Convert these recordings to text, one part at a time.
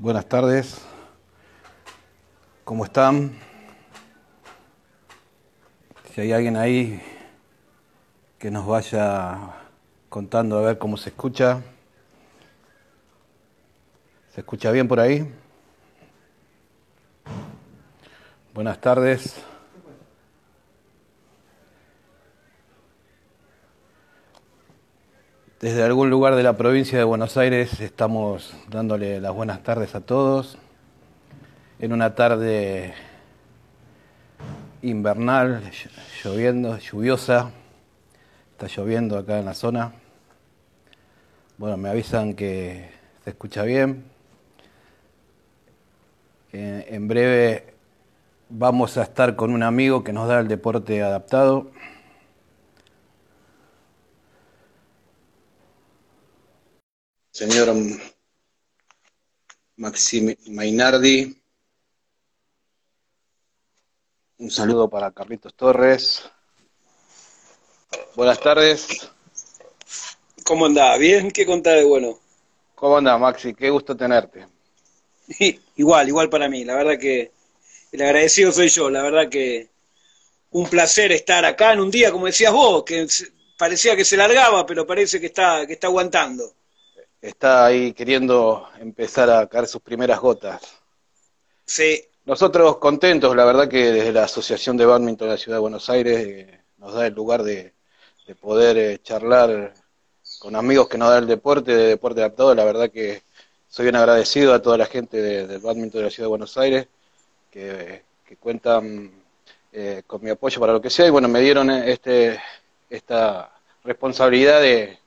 Buenas tardes. ¿Cómo están? Si hay alguien ahí que nos vaya contando a ver cómo se escucha. ¿Se escucha bien por ahí? Buenas tardes. Desde algún lugar de la provincia de Buenos Aires estamos dándole las buenas tardes a todos. En una tarde invernal, lloviendo, lluviosa. Está lloviendo acá en la zona. Bueno, me avisan que se escucha bien. En breve vamos a estar con un amigo que nos da el deporte adaptado. Señor Maxim Mainardi. Un saludo para Carlitos Torres. Buenas tardes. ¿Cómo anda? ¿Bien? ¿Qué contás de bueno? ¿Cómo anda, Maxi? Qué gusto tenerte. igual, igual para mí. La verdad que el agradecido soy yo. La verdad que un placer estar acá en un día, como decías vos, que parecía que se largaba, pero parece que está, que está aguantando está ahí queriendo empezar a caer sus primeras gotas. Sí. Nosotros contentos, la verdad que desde la Asociación de Badminton de la Ciudad de Buenos Aires eh, nos da el lugar de, poder eh, charlar con amigos que nos da el deporte, de deporte adaptado, la verdad que soy bien agradecido a toda la gente del Badminton de la Ciudad de Buenos Aires que, cuentan eh, con mi apoyo para lo que sea y bueno, me dieron este, esta responsabilidad de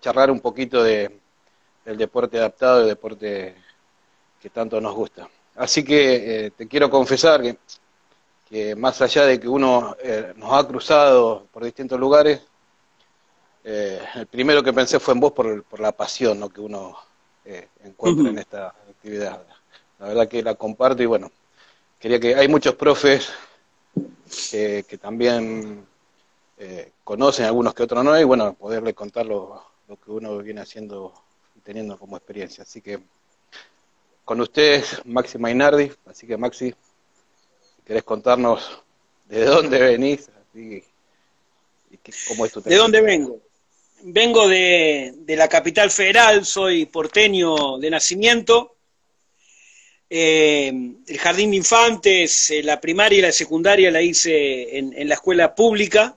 charlar un poquito de, el deporte adaptado, el deporte que tanto nos gusta. Así que eh, te quiero confesar que, que, más allá de que uno eh, nos ha cruzado por distintos lugares, eh, el primero que pensé fue en vos por, por la pasión ¿no? que uno encuentra en esta actividad. La verdad que la comparto y bueno, quería que hay muchos profes que, que también conocen, algunos que otros no, y bueno, poderle contar lo, lo que uno viene haciendo teniendo como experiencia. Así que con ustedes, Maxi Mainardi. Así que Maxi, si querés contarnos de dónde venís y cómo es tu ¿De dónde vengo? Vengo de, la capital federal, soy porteño de nacimiento. Eh, el jardín de infantes, eh, la primaria y la secundaria la hice en, la escuela pública.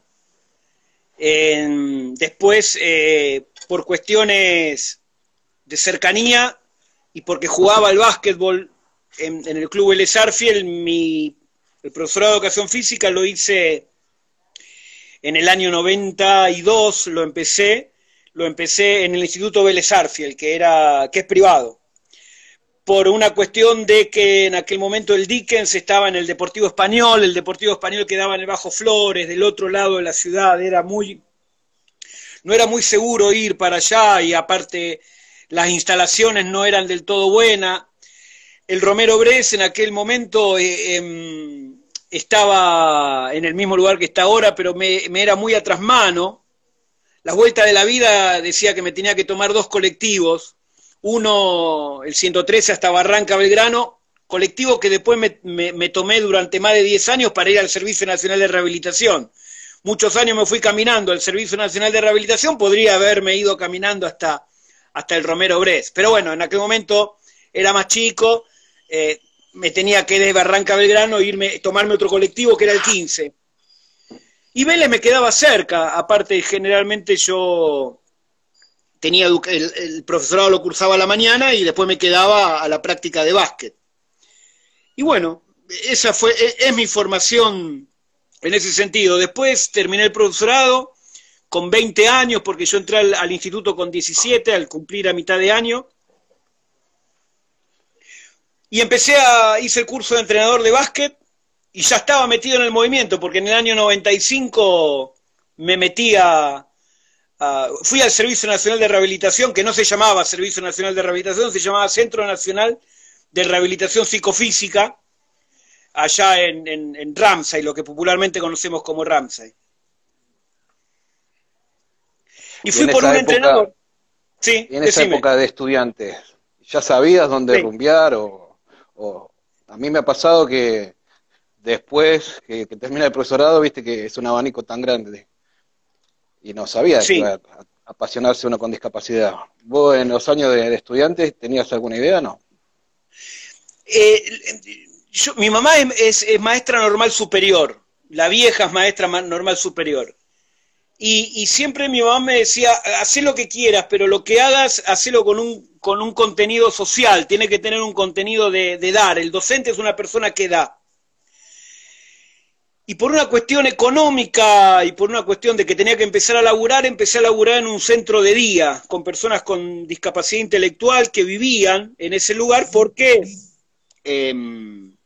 después, eh, por cuestiones de cercanía y porque jugaba al básquetbol en, el club Vélez mi, el profesorado de educación física lo hice en el año 92, lo empecé, lo empecé en el Instituto Vélez que, era, que es privado, por una cuestión de que en aquel momento el Dickens estaba en el Deportivo Español, el Deportivo Español quedaba en el Bajo Flores, del otro lado de la ciudad, era muy, no era muy seguro ir para allá y aparte las instalaciones no eran del todo buenas. El Romero Bres en aquel momento eh, em, estaba en el mismo lugar que está ahora, pero me, era muy atrás mano. La vuelta de la vida decía que me tenía que tomar dos colectivos, uno, el 113 hasta Barranca Belgrano, colectivo que después me, me tomé durante más de 10 años para ir al Servicio Nacional de Rehabilitación. Muchos años me fui caminando al Servicio Nacional de Rehabilitación, podría haberme ido caminando hasta hasta el Romero Bres. Pero bueno, en aquel momento era más chico, eh, me tenía que de Barranca Belgrano irme, tomarme otro colectivo que era el 15. Y Vélez me quedaba cerca, aparte generalmente yo tenía el, profesorado lo cursaba a la mañana y después me quedaba a la práctica de básquet. Y bueno, esa fue, e, es mi formación en ese sentido. Después terminé el profesorado, con 20 años, porque yo entré al, instituto con 17, al cumplir a mitad de año. Y empecé a, hice el curso de entrenador de básquet y ya estaba metido en el movimiento, porque en el año 95 me metí a, fui al Servicio Nacional de Rehabilitación, que no se llamaba Servicio Nacional de Rehabilitación, se llamaba Centro Nacional de Rehabilitación Psicofísica, allá en, en, en Ramsay, lo que popularmente conocemos como Ramsay. Y fui por un entrenador. Sí, en esa época de estudiantes, ¿Ya sabías dónde rumbear? O, a mí me ha pasado que después que, termina el profesorado, viste que es un abanico tan grande y no sabía que iba a apasionarse uno con discapacidad. ¿Vos en los años de, estudiante tenías alguna idea no? Eh, mi mamá es, maestra normal superior, la vieja es maestra normal superior. Y, siempre mi mamá me decía, haz lo que quieras, pero lo que hagas, hacelo con un, con un contenido social, tiene que tener un contenido de, dar. El docente es una persona que da. Y por una cuestión económica y por una cuestión de que tenía que empezar a laburar, empecé a laburar en un centro de día con personas con discapacidad intelectual que vivían en ese lugar porque em,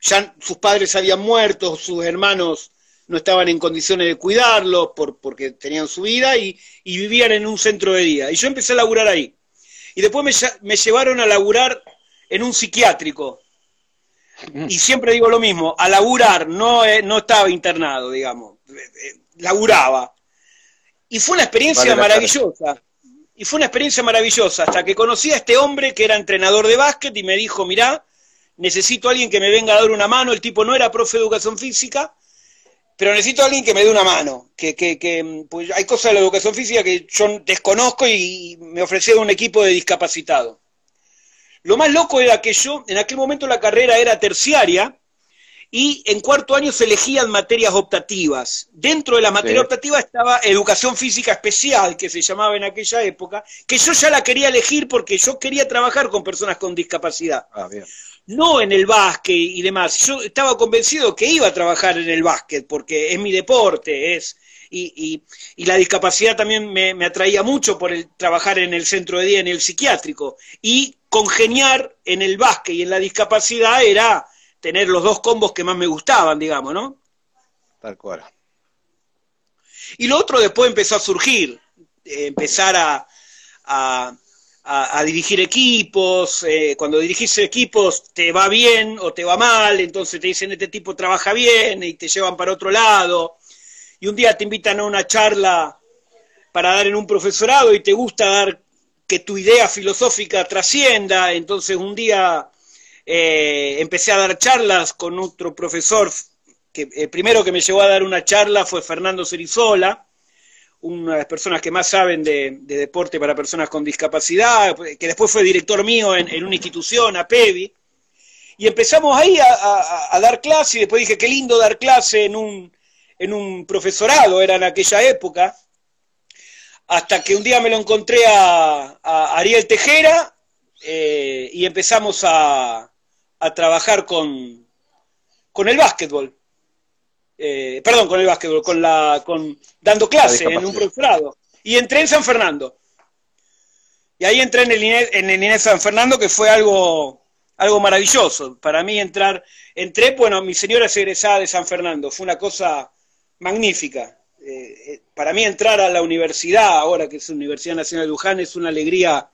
ya sus padres habían muerto, sus hermanos no estaban en condiciones de cuidarlos por, porque tenían su vida y, vivían en un centro de día. Y yo empecé a laburar ahí. Y después me, me llevaron a laburar en un psiquiátrico. Y siempre digo lo mismo, a laburar, no, eh, no estaba internado, digamos, eh, eh, laburaba. Y fue una experiencia maravillosa. Y fue una experiencia maravillosa, hasta que conocí a este hombre que era entrenador de básquet y me dijo, mirá, necesito a alguien que me venga a dar una mano, el tipo no era profe de educación física, pero necesito a alguien que me dé una mano, que, que, que pues hay cosas de la educación física que yo desconozco y me ofreció un equipo de discapacitados. Lo más loco era que yo, en aquel momento la carrera era terciaria y en cuarto año se elegían materias optativas. Dentro de la materia optativa estaba educación física especial, que se llamaba en aquella época, que yo ya la quería elegir porque yo quería trabajar con personas con discapacidad. Ah, no en el básquet y demás. Yo estaba convencido que iba a trabajar en el básquet porque es mi deporte, es y, y, la discapacidad también me, me, atraía mucho por el trabajar en el centro de día, en el psiquiátrico. Y congeniar en el básquet y en la discapacidad era tener los dos combos que más me gustaban, digamos, ¿no? Tal cual. Y lo otro después empezó a surgir, eh, empezar a, a, dirigir equipos, eh, cuando dirigís equipos te va bien o te va mal, entonces te dicen este tipo trabaja bien y te llevan para otro lado, y un día te invitan a una charla para dar en un profesorado y te gusta dar que tu idea filosófica trascienda. Entonces un día eh, empecé a dar charlas con otro profesor, que el primero que me llevó a dar una charla fue Fernando Cerizola, una de las personas que más saben de, deporte para personas con discapacidad, que después fue director mío en, una institución, a PEVI. Y empezamos ahí a, dar clase y después dije, qué lindo dar clase en un, en un profesorado, era en aquella época hasta que un día me lo encontré a, Ariel Tejera eh, y empezamos a, trabajar con, con el básquetbol. Eh, perdón, con el básquetbol, con la, con, dando clase en un profesorado. Y entré en San Fernando. Y ahí entré en el INE, en el INE San Fernando, que fue algo, algo maravilloso. Para mí entrar, entré, bueno, mi señora es egresada de San Fernando, fue una cosa magnífica. Eh, eh, para mí entrar a la universidad, ahora que es la Universidad Nacional de Luján, es una alegría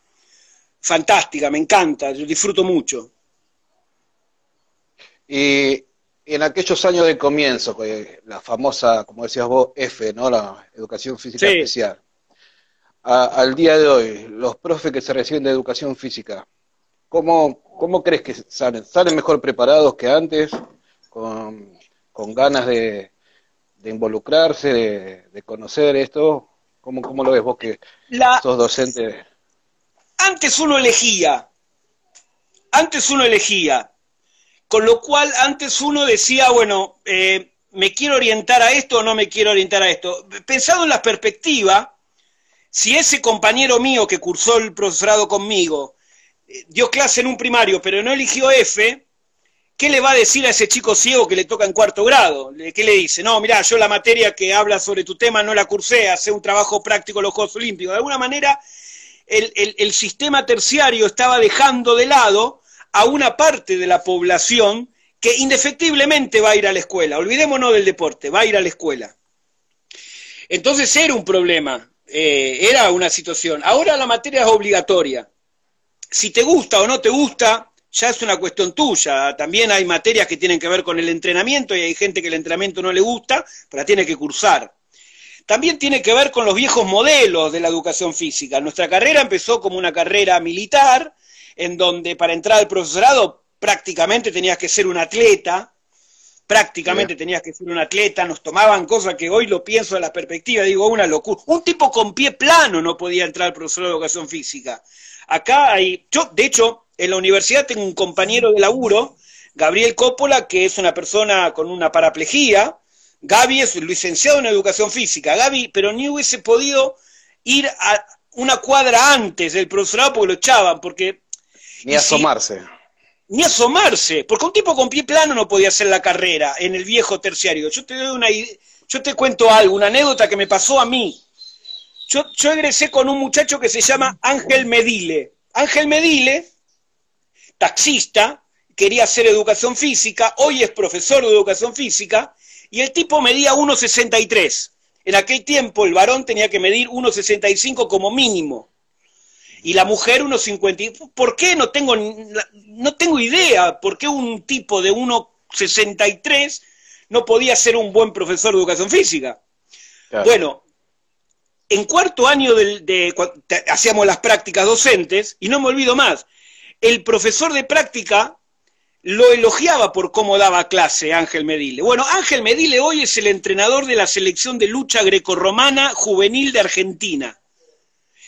fantástica, me encanta, yo disfruto mucho. Y en aquellos años de comienzo, la famosa, como decías vos, F, ¿no? La educación física especial. al día de hoy, los profes que se reciben de educación física, ¿cómo, cómo crees que salen? ¿Salen mejor preparados que antes? con ganas de, de involucrarse, de, conocer esto? ¿Cómo, ¿Cómo, lo ves vos que sos docente? Antes uno elegía, antes uno elegía, con lo cual antes uno decía, bueno, eh, ¿me quiero orientar a esto o no me quiero orientar a esto? Pensado en la perspectiva, si ese compañero mío que cursó el profesorado conmigo eh, dio clase en un primario, pero no eligió F, ¿qué le va a decir a ese chico ciego que le toca en cuarto grado? ¿Qué le dice? No, mira, yo la materia que habla sobre tu tema no la cursé, hace un trabajo práctico en los Juegos Olímpicos. De alguna manera, el, sistema terciario estaba dejando de lado a una parte de la población que indefectiblemente va a ir a la escuela. Olvidémonos del deporte, va a ir a la escuela. Entonces era un problema, eh, era una situación. Ahora la materia es obligatoria. Si te gusta o no te gusta, ya es una cuestión tuya. También hay materias que tienen que ver con el entrenamiento y hay gente que el entrenamiento no le gusta, pero la tiene que cursar. También tiene que ver con los viejos modelos de la educación física. Nuestra carrera empezó como una carrera militar, en donde para entrar al profesorado prácticamente tenías que ser un atleta, prácticamente tenías que ser un atleta, nos tomaban cosas que hoy lo pienso de la perspectiva, digo, una locura. Un tipo con pie plano no podía entrar al profesorado de educación física. Acá hay, yo, de hecho, en la universidad tengo un compañero de laburo, Gabriel Coppola, que es una persona con una paraplejía. Gaby es licenciado en educación física. Gaby, pero ni hubiese podido ir a una cuadra antes del profesorado porque lo echaban, porque... Ni asomarse. ni asomarse, porque un tipo con pie plano no podía hacer la carrera en el viejo terciario. Yo te doy una yo te cuento algo, una anécdota que me pasó a mí. Yo, yo egresé con un muchacho que se llama Ángel Medile. Ángel Medile, taxista, quería hacer educación física, hoy es profesor de educación física, y el tipo medía 1,63. En aquel tiempo el varón tenía que medir 1,65 como mínimo. Y la mujer 1,50. ¿Por qué? No tengo, no tengo idea. ¿Por qué un tipo de 1,63 no podía ser un buen profesor de educación física? Bueno, en cuarto año de, hacíamos las prácticas docentes, y no me olvido más, el profesor de práctica lo elogiaba por cómo daba clase Ángel Medile. Bueno, Ángel Medile hoy es el entrenador de la selección de lucha grecorromana juvenil de Argentina.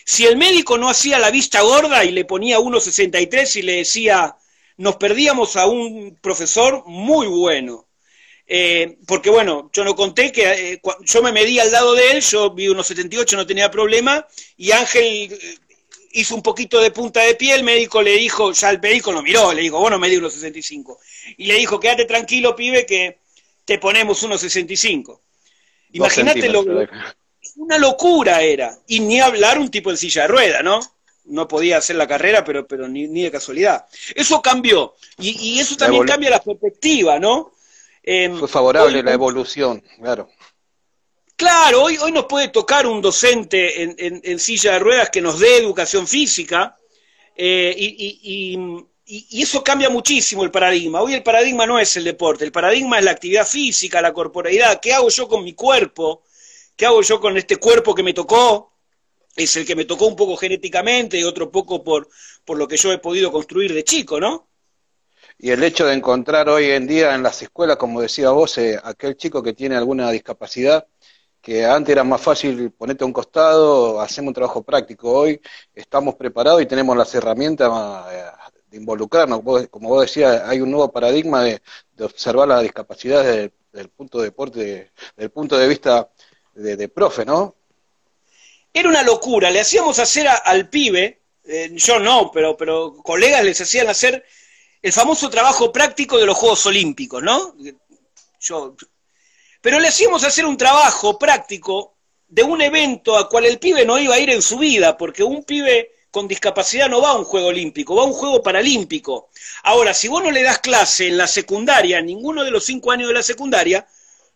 Si el médico no hacía la vista gorda y le ponía 1,63 y le decía, nos perdíamos a un profesor muy bueno. Eh, porque bueno, yo no conté que eh, yo me medí al lado de él, yo vi 1,78, no tenía problema, y Ángel hizo un poquito de punta de pie, el médico le dijo, ya el médico lo miró, le dijo, bueno, me dio 1,65. Y le dijo, quédate tranquilo, pibe, que te ponemos 1,65. Imagínate lo una locura era. Y ni hablar un tipo en silla de rueda, ¿no? No podía hacer la carrera, pero, pero ni, de casualidad. Eso cambió. Y, eso también cambia la perspectiva, ¿no? Em, Fue favorable la evolución, claro. Claro, hoy, hoy nos puede tocar un docente en, silla de ruedas que nos dé educación física eh, y, eso cambia muchísimo el paradigma. Hoy el paradigma no es el deporte, el paradigma es la actividad física, la corporalidad. ¿Qué hago yo con mi cuerpo? ¿Qué hago yo con este cuerpo que me tocó? Es el que me tocó un poco genéticamente y otro poco por, por lo que yo he podido construir de chico, ¿no? Y el hecho de encontrar hoy en día en las escuelas, como decía vos, eh, aquel chico que tiene alguna discapacidad, que antes era más fácil ponerte a un costado, hacemos un trabajo práctico. Hoy estamos preparados y tenemos las herramientas eh, de involucrarnos. Como vos decías, hay un nuevo paradigma de, observar la discapacidad desde, el punto de deporte, del punto de vista de, profe, ¿no? Era una locura. Le hacíamos hacer al pibe, eh, yo no, pero, pero colegas les hacían hacer el famoso trabajo práctico de los Juegos Olímpicos, ¿no? Yo pero le hacíamos hacer un trabajo práctico de un evento a cual el pibe no iba a ir en su vida, porque un pibe con discapacidad no va a un juego olímpico, va a un juego paralímpico. Ahora, si vos no le das clase en la secundaria, ninguno de los cinco años de la secundaria,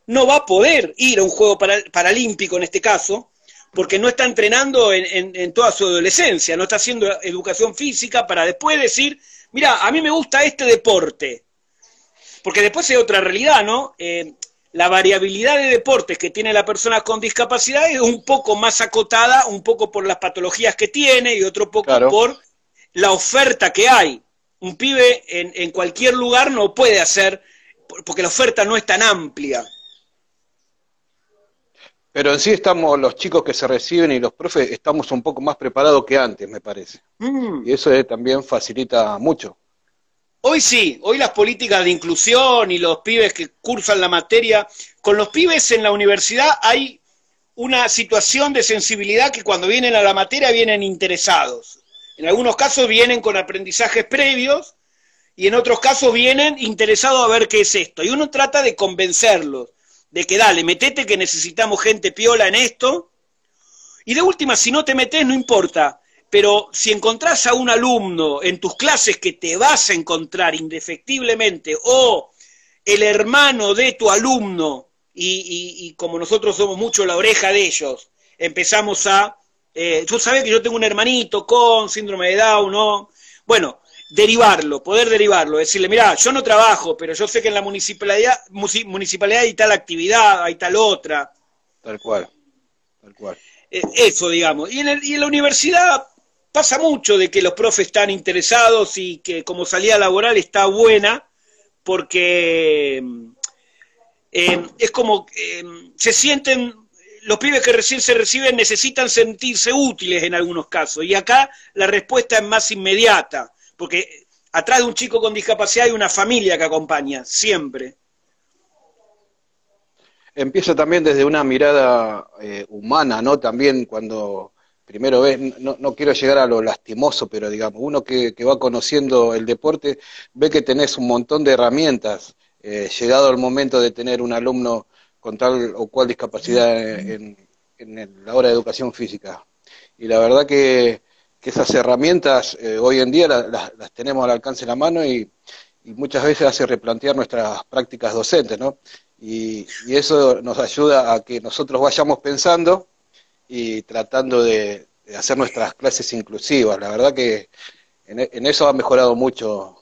no va a poder ir a un juego paralímpico en este caso, porque no está entrenando en, toda su adolescencia, no está haciendo educación física para después decir, mira, a mí me gusta este deporte. Porque después hay otra realidad, ¿no? Eh, la variabilidad de deportes que tiene la persona con discapacidad es un poco más acotada, un poco por las patologías que tiene y otro poco por la oferta que hay. Un pibe en, en, cualquier lugar no puede hacer, porque la oferta no es tan amplia. Pero en sí estamos, los chicos que se reciben y los profes, estamos un poco más preparados que antes, me parece. Mm. Y eso también facilita mucho. Hoy sí, hoy las políticas de inclusión y los pibes que cursan la materia, con los pibes en la universidad hay una situación de sensibilidad que cuando vienen a la materia vienen interesados. En algunos casos vienen con aprendizajes previos y en otros casos vienen interesados a ver qué es esto. Y uno trata de convencerlos de que dale, metete que necesitamos gente piola en esto. Y de última, si no te metes, no importa pero si encontrás a un alumno en tus clases que te vas a encontrar indefectiblemente, o el hermano de tu alumno, y, como nosotros somos mucho la oreja de ellos, empezamos a, eh, tú que yo tengo un hermanito con síndrome de Down, ¿no? Bueno, derivarlo, poder derivarlo, decirle, mira, yo no trabajo, pero yo sé que en la municipalidad, municipalidad hay tal actividad, hay tal otra. Tal cual, tal cual. Eh, eso, digamos. Y en, y en la universidad pasa mucho de que los profes están interesados y que como salida laboral está buena, porque eh, es como eh, se sienten, los pibes que recién se reciben necesitan sentirse útiles en algunos casos, y acá la respuesta es más inmediata, porque atrás de un chico con discapacidad hay una familia que acompaña, siempre. Empieza también desde una mirada eh, humana, ¿no? También cuando primero ves, no, no, quiero llegar a lo lastimoso, pero digamos, uno que, va conociendo el deporte ve que tenés un montón de herramientas, eh, llegado el momento de tener un alumno con tal o cual discapacidad en, la hora de educación física. Y la verdad que, esas herramientas eh, hoy en día las, tenemos al alcance de la mano y, y muchas veces hace replantear nuestras prácticas docentes, ¿no? Y, eso nos ayuda a que nosotros vayamos pensando y tratando de, hacer nuestras clases inclusivas. La verdad que en, eso ha mejorado mucho,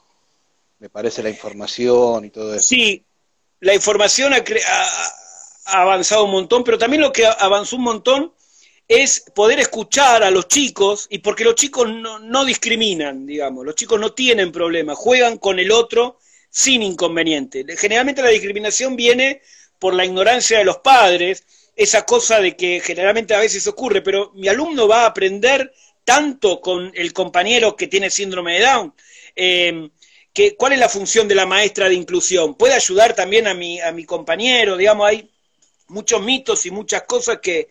me parece, la información y todo eso. Sí, la información ha, avanzado un montón, pero también lo que avanzó un montón es poder escuchar a los chicos, y porque los chicos no, no discriminan, digamos, los chicos no tienen problemas, juegan con el otro sin inconveniente. Generalmente la discriminación viene por la ignorancia de los padres, esa cosa de que generalmente a veces ocurre, pero mi alumno va a aprender tanto con el compañero que tiene síndrome de Down. Em, que, ¿Cuál es la función de la maestra de inclusión? ¿Puede ayudar también a mi, a mi compañero? Digamos, hay muchos mitos y muchas cosas que,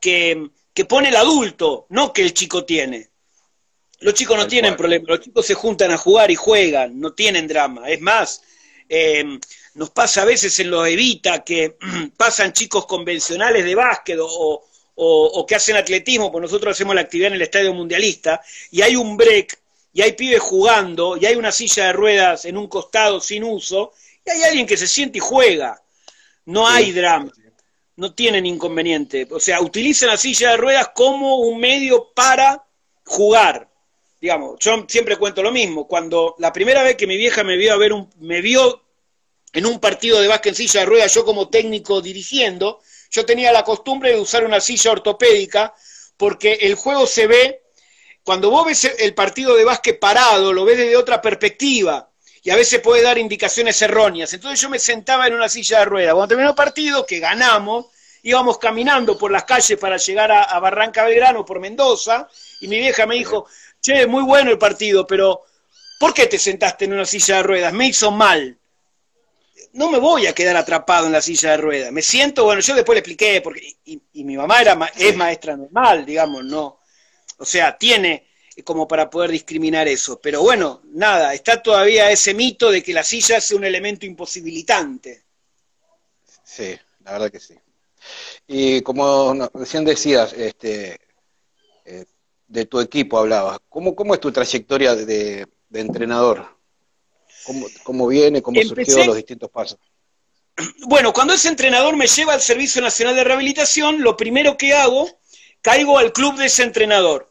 que, que pone el adulto, no que el chico tiene. Los chicos no tienen problema, los chicos se juntan a jugar y juegan, no tienen drama. Es más, eh, nos pasa a veces en los Evita que pasan chicos convencionales de básquet o, o, que hacen atletismo, pues nosotros hacemos la actividad en el Estadio Mundialista, y hay un break, y hay pibes jugando, y hay una silla de ruedas en un costado sin uso, y hay alguien que se siente y juega. No hay drama, no tienen inconveniente. O sea, utilizan la silla de ruedas como un medio para jugar digamos, yo siempre cuento lo mismo, cuando la primera vez que mi vieja me vio a ver un, me vio en un partido de básquet en silla de ruedas, yo como técnico dirigiendo, yo tenía la costumbre de usar una silla ortopédica, porque el juego se ve, cuando vos ves el partido de básquet parado, lo ves desde otra perspectiva, y a veces puede dar indicaciones erróneas. Entonces yo me sentaba en una silla de ruedas. Cuando terminó el partido, que ganamos, íbamos caminando por las calles para llegar a, a Barranca Belgrano por Mendoza, y mi vieja me dijo, che, muy bueno el partido, pero ¿por qué te sentaste en una silla de ruedas? Me hizo mal. No me voy a quedar atrapado en la silla de ruedas. Me siento, bueno, yo después le expliqué, porque, y, mi mamá era, es maestra normal, digamos, no. O sea, tiene como para poder discriminar eso. Pero bueno, nada, está todavía ese mito de que la silla es un elemento imposibilitante. Sí, la verdad que sí. Y como recién decías, este, eh, de tu equipo hablabas. ¿Cómo, cómo es tu trayectoria de, entrenador? ¿Cómo, ¿Cómo, viene? ¿Cómo surgió los distintos pasos? Bueno, cuando ese entrenador me lleva al Servicio Nacional de Rehabilitación, lo primero que hago, caigo al club de ese entrenador.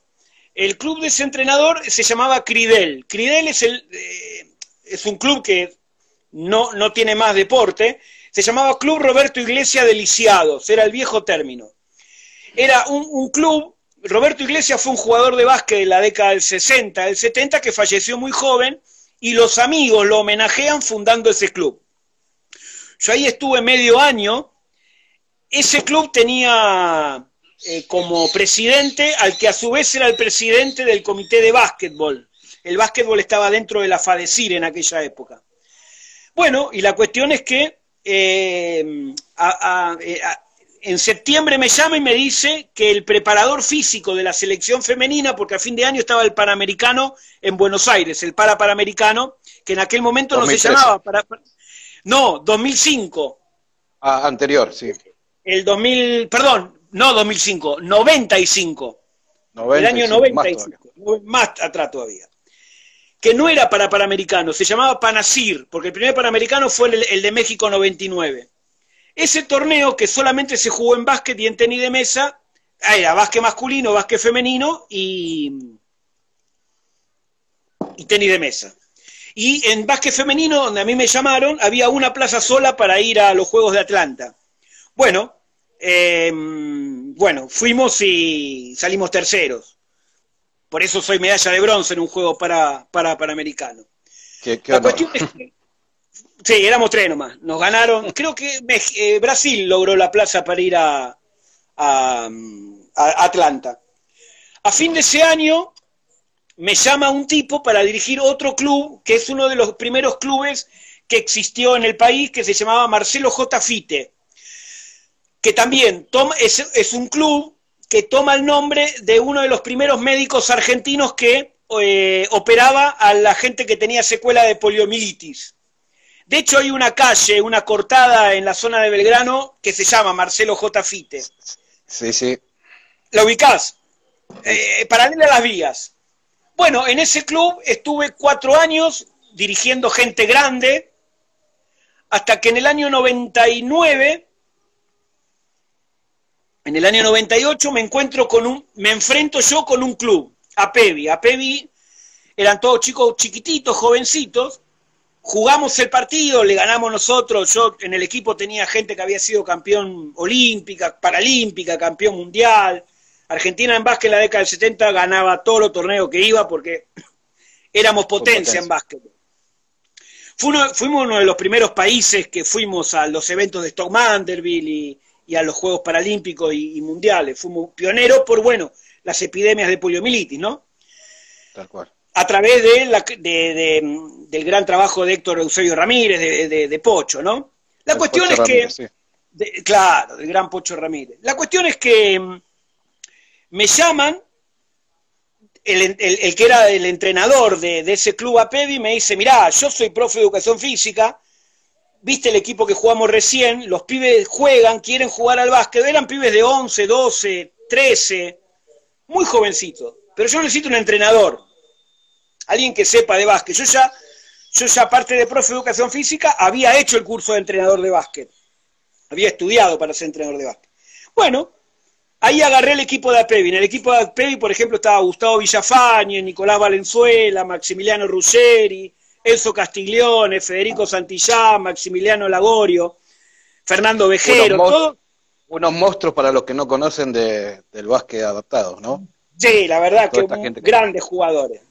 El club de ese entrenador se llamaba Cridel. Cridel es, el, eh, es un club que no, no tiene más deporte. Se llamaba Club Roberto Iglesia de Lisiados, era el viejo término. Era un, un club Roberto Iglesias fue un jugador de básquet de la década del 60, del 70, que falleció muy joven y los amigos lo homenajean fundando ese club. Yo ahí estuve medio año. Ese club tenía eh, como presidente al que a su vez era el presidente del comité de básquetbol. El básquetbol estaba dentro de la FADECIR en aquella época. Bueno, y la cuestión es que eh, a, eh, en septiembre me llama y me dice que el preparador físico de la selección femenina, porque a fin de año estaba el Panamericano en Buenos Aires, el para Panamericano, que en aquel momento no se llamaba para, no, 2005. Ah, anterior, sí. El 2000, perdón, no 2005, 95. el año 95, más, más atrás todavía. Que no era para Panamericano, se llamaba Panasir, porque el primer Panamericano fue el, el de México 99. Ese torneo que solamente se jugó en básquet y en tenis de mesa, ah, era básquet masculino, básquet femenino y, y tenis de mesa. Y en básquet femenino, donde a mí me llamaron, había una plaza sola para ir a los Juegos de Atlanta. Bueno, em, bueno, fuimos y salimos terceros. Por eso soy medalla de bronce en un juego para, para Panamericano. la cuestión es que, sí, éramos tres nomás. Nos ganaron, creo que eh, Brasil logró la plaza para ir a, a, Atlanta. A fin de ese año me llama un tipo para dirigir otro club, que es uno de los primeros clubes que existió en el país, que se llamaba Marcelo J. Fite, que también toma, es, es un club que toma el nombre de uno de los primeros médicos argentinos que eh, operaba a la gente que tenía secuela de poliomielitis. De hecho, hay una calle, una cortada en la zona de Belgrano que se llama Marcelo J. Fite. Sí, sí. ¿La ubicás? Eh, paralela a las vías. Bueno, en ese club estuve cuatro años dirigiendo gente grande, hasta que en el año 99 en el año 98 me encuentro con un, me enfrento yo con un club, Apevi. Apevi eran todos chicos chiquititos, jovencitos. Jugamos el partido, le ganamos nosotros. Yo en el equipo tenía gente que había sido campeón olímpica, paralímpica, campeón mundial. Argentina en básquet en la década del 70 ganaba todos los torneos que iba porque éramos potencia, en básquet. fuimos uno de los primeros países que fuimos a los eventos de Stock Manderville y, y a los Juegos Paralímpicos y, Mundiales. Fuimos pioneros por, bueno, las epidemias de poliomielitis, ¿no? Tal cual. A través de la, del gran trabajo de Héctor Eusebio Ramírez, de, Pocho, ¿no? La cuestión es que... claro, del gran Pocho Ramírez. La cuestión es que mm, me llaman, el, el, que era el entrenador de, ese club APEVI me dice, mirá, yo soy profe de educación física, viste el equipo que jugamos recién, los pibes juegan, quieren jugar al básquet, eran pibes de 11, 12, 13, muy jovencitos, pero yo necesito un entrenador, alguien que sepa de básquet. Yo ya, yo ya aparte de profe de educación física, había hecho el curso de entrenador de básquet, había estudiado para ser entrenador de básquet. Bueno, ahí agarré el equipo de APEVI. En el equipo de APEVI, por ejemplo, estaba Gustavo Villafañe, Nicolás Valenzuela, Maximiliano Ruggeri, Enzo Castiglione, Federico Santillán, Maximiliano Lagorio, Fernando Vejero, unos, unos monstruos para los que no conocen del básquet adaptado, ¿no? Sí, la verdad que, grandes jugadores.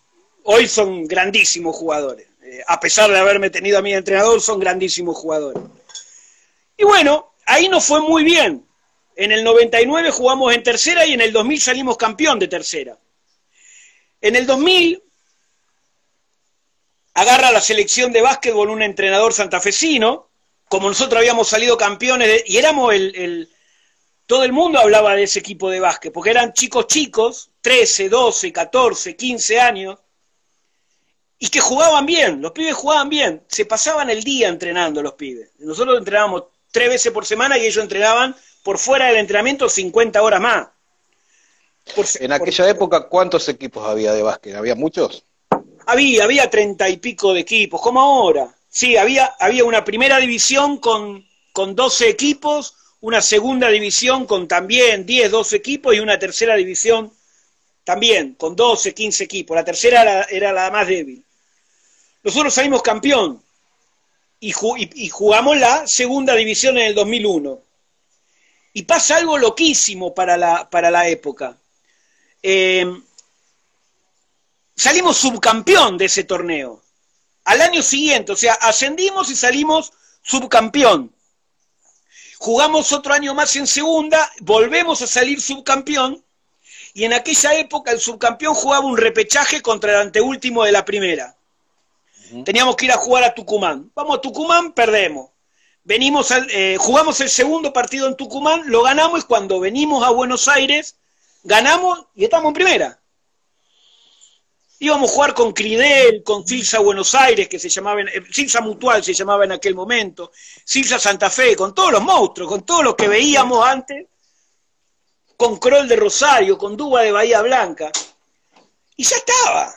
Hoy son grandísimos jugadores. Eh, a pesar de haberme tenido a mi entrenador, son grandísimos jugadores. Y bueno, ahí nos fue muy bien. En el 99 jugamos en tercera y en el 2000 salimos campeón de tercera. En el 2000 agarra la selección de básquetbol un entrenador santafesino, como nosotros habíamos salido campeones, y éramos el, Todo el mundo hablaba de ese equipo de básquet, porque eran chicos chicos, 13, 12, 14, 15 años, y que jugaban bien, los pibes jugaban bien, se pasaban el día entrenando los pibes. Nosotros entrenábamos tres veces por semana y ellos entrenaban por fuera del entrenamiento 50 horas más. en aquella época, ¿cuántos equipos había de básquet? ¿Había muchos? Había, había treinta y pico de equipos, como ahora. Sí, había, había una primera división con, con 12 equipos, una segunda división con también 10, 12 equipos y una tercera división también con 12, 15 equipos. La tercera era, la más débil. Nosotros salimos campeón y, jugamos la segunda división en el 2001. Y pasa algo loquísimo para la, para la época. Eh, salimos subcampeón de ese torneo. Al año siguiente, o sea, ascendimos y salimos subcampeón. Jugamos otro año más en segunda, volvemos a salir subcampeón, y en aquella época el subcampeón jugaba un repechaje contra el anteúltimo de la primera. Teníamos que ir a jugar a Tucumán. Vamos a Tucumán, perdemos. Venimos eh, jugamos el segundo partido en Tucumán, lo ganamos y cuando venimos a Buenos Aires, ganamos y estamos en primera. Íbamos a jugar con Cridel, con Silsa Buenos Aires, que se llamaba, Silsa Mutual se llamaba en aquel momento, Silsa Santa Fe, con todos los monstruos, con todos los que veíamos antes, con Kroll de Rosario, con Duba de Bahía Blanca. Y ya estaba.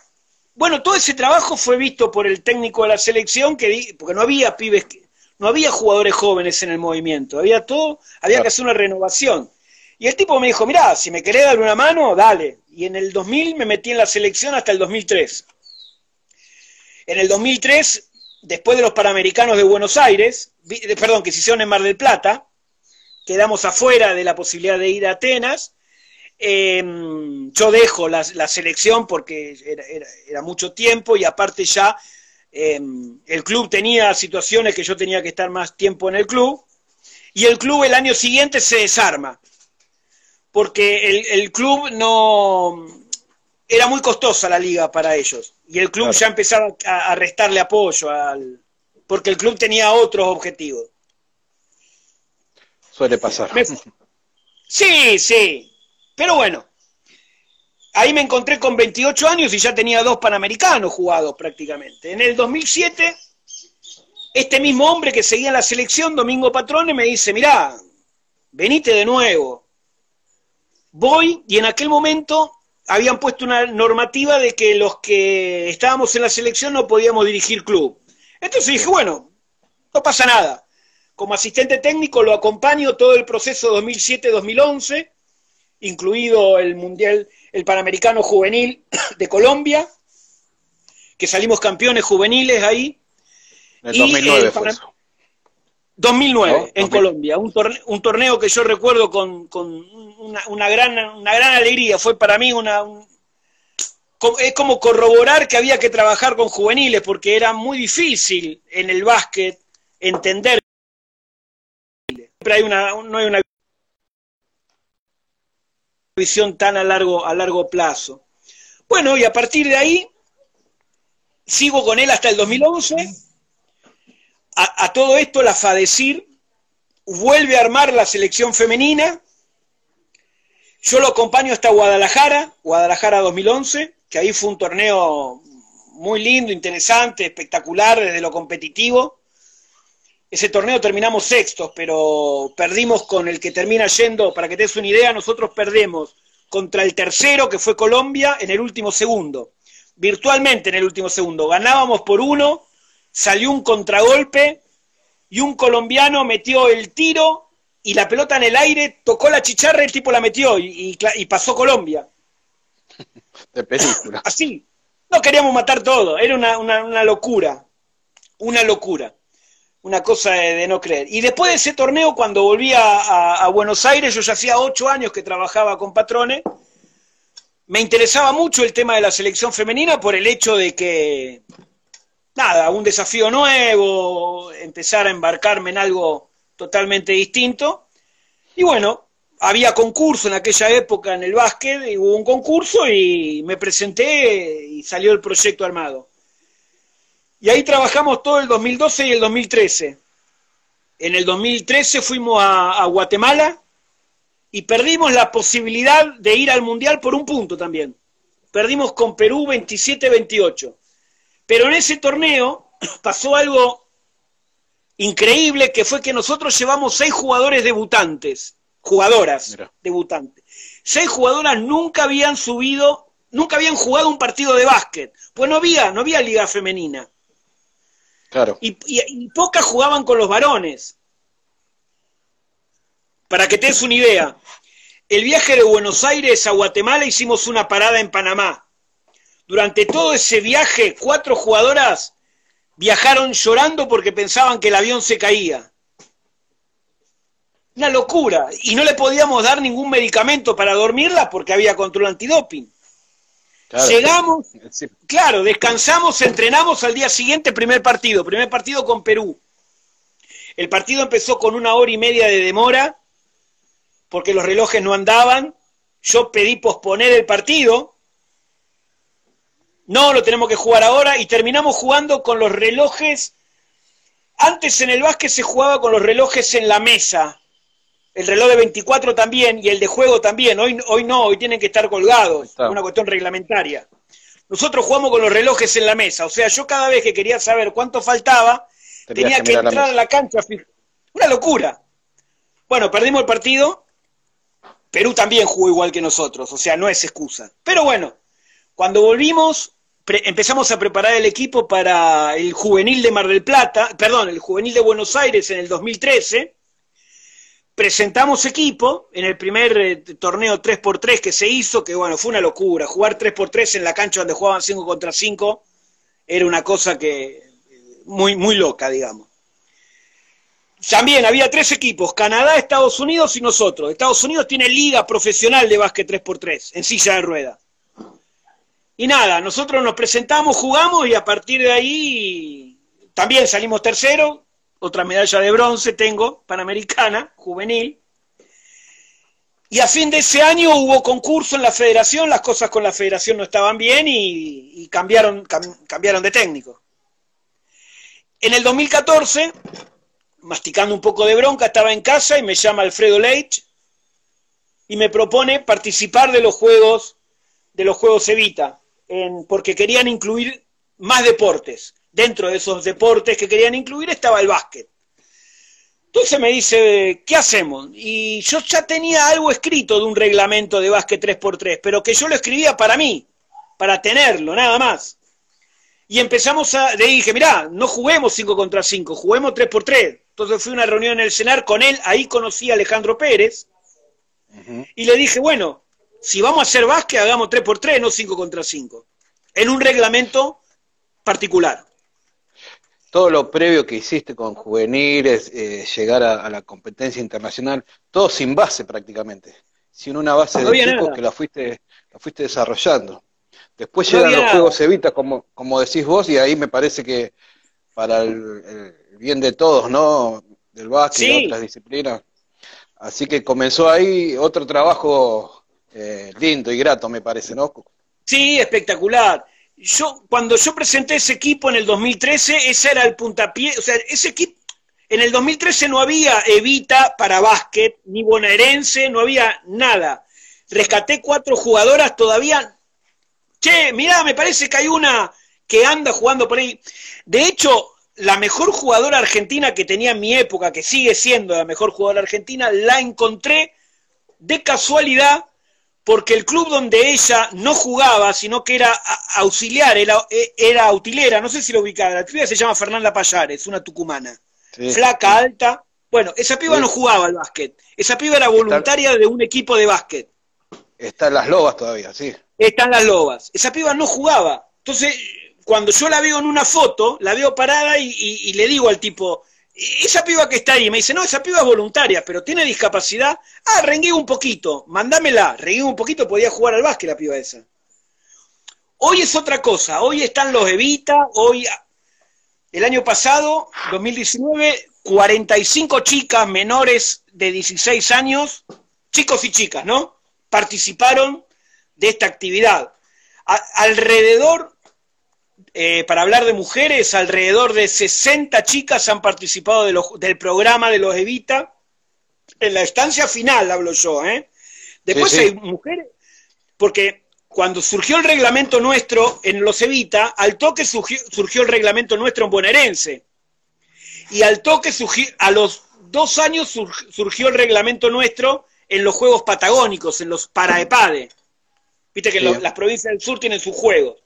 Bueno, todo ese trabajo fue visto por el técnico de la selección, que, porque no había pibes, no había jugadores jóvenes en el movimiento, había todo, había que hacer una renovación. Y el tipo me dijo, mirá, si me querés dar una mano, dale. Y en el 2000 me metí en la selección hasta el 2003. En el 2003, después de los Panamericanos de Buenos Aires, perdón, que se hicieron en Mar del Plata, quedamos afuera de la posibilidad de ir a Atenas. em, yo dejo la, selección porque era, mucho tiempo y aparte ya em, el club tenía situaciones que yo tenía que estar más tiempo en el club y el club el año siguiente se desarma porque el, club no era muy costosa la liga para ellos y el club ya empezaba a, a restarle apoyo al, porque el club tenía otros objetivos. Suele pasar. Sí, sí. Pero bueno, ahí me encontré con 28 años y ya tenía dos panamericanos jugados prácticamente. En el 2007, este mismo hombre que seguía en la selección, Domingo Patrone, me dice, mirá, venite de nuevo. Voy y en aquel momento habían puesto una normativa de que los que estábamos en la selección no podíamos dirigir club. Entonces dije, bueno, no pasa nada. Como asistente técnico lo acompaño todo el proceso 2007-2011, incluido el Mundial, el Panamericano Juvenil de Colombia, que salimos campeones juveniles ahí. En 2009 fue 2009, en Colombia, un torneo, que yo recuerdo con, una, gran, una gran alegría, fue para mí una, es como corroborar que había que trabajar con juveniles, porque era muy difícil en el básquet entender. Siempre hay una, no hay una visión tan a largo, a largo plazo. Bueno, y a partir de ahí, sigo con él hasta el 2011. A, todo esto, la FADECIR vuelve a armar la selección femenina. Yo lo acompaño hasta Guadalajara, Guadalajara 2011 que ahí fue un torneo muy lindo, interesante, espectacular desde lo competitivo. Ese torneo terminamos sextos, pero perdimos con el que termina yendo, para que te des una idea, nosotros perdemos contra el tercero, que fue Colombia, en el último segundo. Virtualmente en el último segundo. Ganábamos por uno, salió un contragolpe y un colombiano metió el tiro y la pelota en el aire, tocó la chicharra y el tipo la metió y, y pasó Colombia de película. Así. No queríamos matar todo. Era una, locura. Una locura. Una cosa de, no creer. Y después de ese torneo, cuando volví a, Buenos Aires, yo ya hacía ocho años que trabajaba con patrones. Me interesaba mucho el tema de la selección femenina por el hecho de que, nada, un desafío nuevo, empezar a embarcarme en algo totalmente distinto. Y bueno, había concurso en aquella época en el básquet, y hubo un concurso y me presenté y salió el proyecto armado. Y ahí trabajamos todo el 2012 y el 2013. En el 2013 fuimos a, Guatemala y perdimos la posibilidad de ir al Mundial por un punto también. Perdimos con Perú 27-28. Pero en ese torneo pasó algo increíble que fue que nosotros llevamos seis jugadores debutantes jugadoras debutantes. Seis jugadoras nunca habían subido, nunca habían jugado un partido de básquet, pues no había, no había liga femenina. Claro. Y, y pocas jugaban con los varones. Para que te des una idea, el viaje de Buenos Aires a Guatemala hicimos una parada en Panamá. Durante todo ese viaje, cuatro jugadoras viajaron llorando porque pensaban que el avión se caía. Una locura. Y no le podíamos dar ningún medicamento para dormirla porque había control antidoping. Llegamos, claro, descansamos, entrenamos al día siguiente, primer partido, primer partido con Perú. El partido empezó con una hora y media de demora, porque los relojes no andaban. Yo pedí posponer el partido. No, lo tenemos que jugar ahora y terminamos jugando con los relojes. Antes en el básquet se jugaba con los relojes en la mesa, el reloj de 24 también y el de juego también. Hoy, hoy no, hoy tienen que estar colgados, es una cuestión reglamentaria. Nosotros jugamos con los relojes en la mesa, o sea, yo cada vez que quería saber cuánto faltaba, tenía que, entrar a la cancha. Una locura. Bueno, perdimos el partido. Perú también jugó igual que nosotros, o sea, no es excusa. Pero bueno, cuando volvimos, empezamos a preparar el equipo para el juvenil de Mar del Plata, perdón, el juvenil de Buenos Aires en el 2013 presentamos equipo en el primer eh, torneo 3x3 que se hizo, que bueno, fue una locura. Jugar 3x3 en la cancha donde jugaban 5 contra 5 era una cosa que muy, muy loca, digamos. también había tres equipos, Canadá, Estados Unidos y nosotros. Estados Unidos tiene liga profesional de básquet 3x3 en silla de rueda. Y nada, nosotros nos presentamos, jugamos y a partir de ahí también salimos tercero, otra medalla de bronce tengo, panamericana, juvenil. Y a fin de ese año hubo concurso en la federación, las cosas con la federación no estaban bien y, cambiaron, cambiaron de técnico. En el 2014, masticando un poco de bronca, estaba en casa y me llama Alfredo Leitch y me propone participar de los juegos de los juegos Evita porque querían incluir más deportes. Dentro de esos deportes que querían incluir estaba el básquet. Entonces me dice, ¿qué hacemos? Y yo ya tenía algo escrito de un reglamento de básquet 3x3, pero que yo lo escribía para mí, para tenerlo, nada más. Y empezamos a, le dije, mirá, no juguemos 5 contra 5, juguemos 3x3. Entonces fui a una reunión en el CENAR con él, ahí conocí a Alejandro Pérez, y le dije, bueno, si vamos a hacer básquet, hagamos 3 por 3 no 5 contra 5. En un reglamento particular. Todo lo previo que hiciste con juveniles, eh, llegar a, la competencia internacional, todo sin base prácticamente. Sin una base de equipo que la fuiste, la fuiste desarrollando. Después llegan los juegos Evita, como, como decís vos, y ahí me parece que para el, bien de todos, ¿no? Del básquet y otras disciplinas. Así que comenzó ahí otro trabajo eh, lindo y grato, me parece, ¿no? Sí, espectacular. Yo, cuando yo presenté ese equipo en el 2013, ese era el puntapié, o sea, ese equipo, en el 2013 no había Evita para básquet, ni bonaerense, no había nada. Rescaté cuatro jugadoras todavía. Che, mirá, me parece que hay una que anda jugando por ahí. De hecho, la mejor jugadora argentina que tenía en mi época, que sigue siendo la mejor jugadora argentina, la encontré de casualidad porque el club donde ella no jugaba, sino que era auxiliar, era, e, era utilera, no sé si lo ubicaba, la piba se llama Fernanda Payares, una tucumana, flaca, alta. Bueno, esa piba no jugaba al básquet, esa piba era voluntaria de un equipo de básquet. Están las lobas todavía, sí. Están las lobas. Esa piba no jugaba. Entonces, cuando yo la veo en una foto, la veo parada y le digo al tipo, esa piba que está ahí, me dice, no, esa piba es voluntaria, pero tiene discapacidad. Ah, rengué un poquito, mándamela. Rengué un poquito, podía jugar al básquet la piba esa. Hoy es otra cosa, hoy están los Evita, hoy, el año pasado, 2019, 45 chicas menores de 16 años, chicos y chicas, ¿no? Participaron de esta actividad. alrededor eh, para hablar de mujeres, alrededor de 60 chicas han participado del programa de los Evita. En la estancia final hablo yo, ¿eh? Después hay mujeres, porque cuando surgió el reglamento nuestro en los Evita, al toque surgió, el reglamento nuestro en bonaerense. Y al toque surgió, a los dos años surgió el reglamento nuestro en los Juegos Patagónicos, en los Paraepade. Viste que las provincias del sur tienen sus juegos.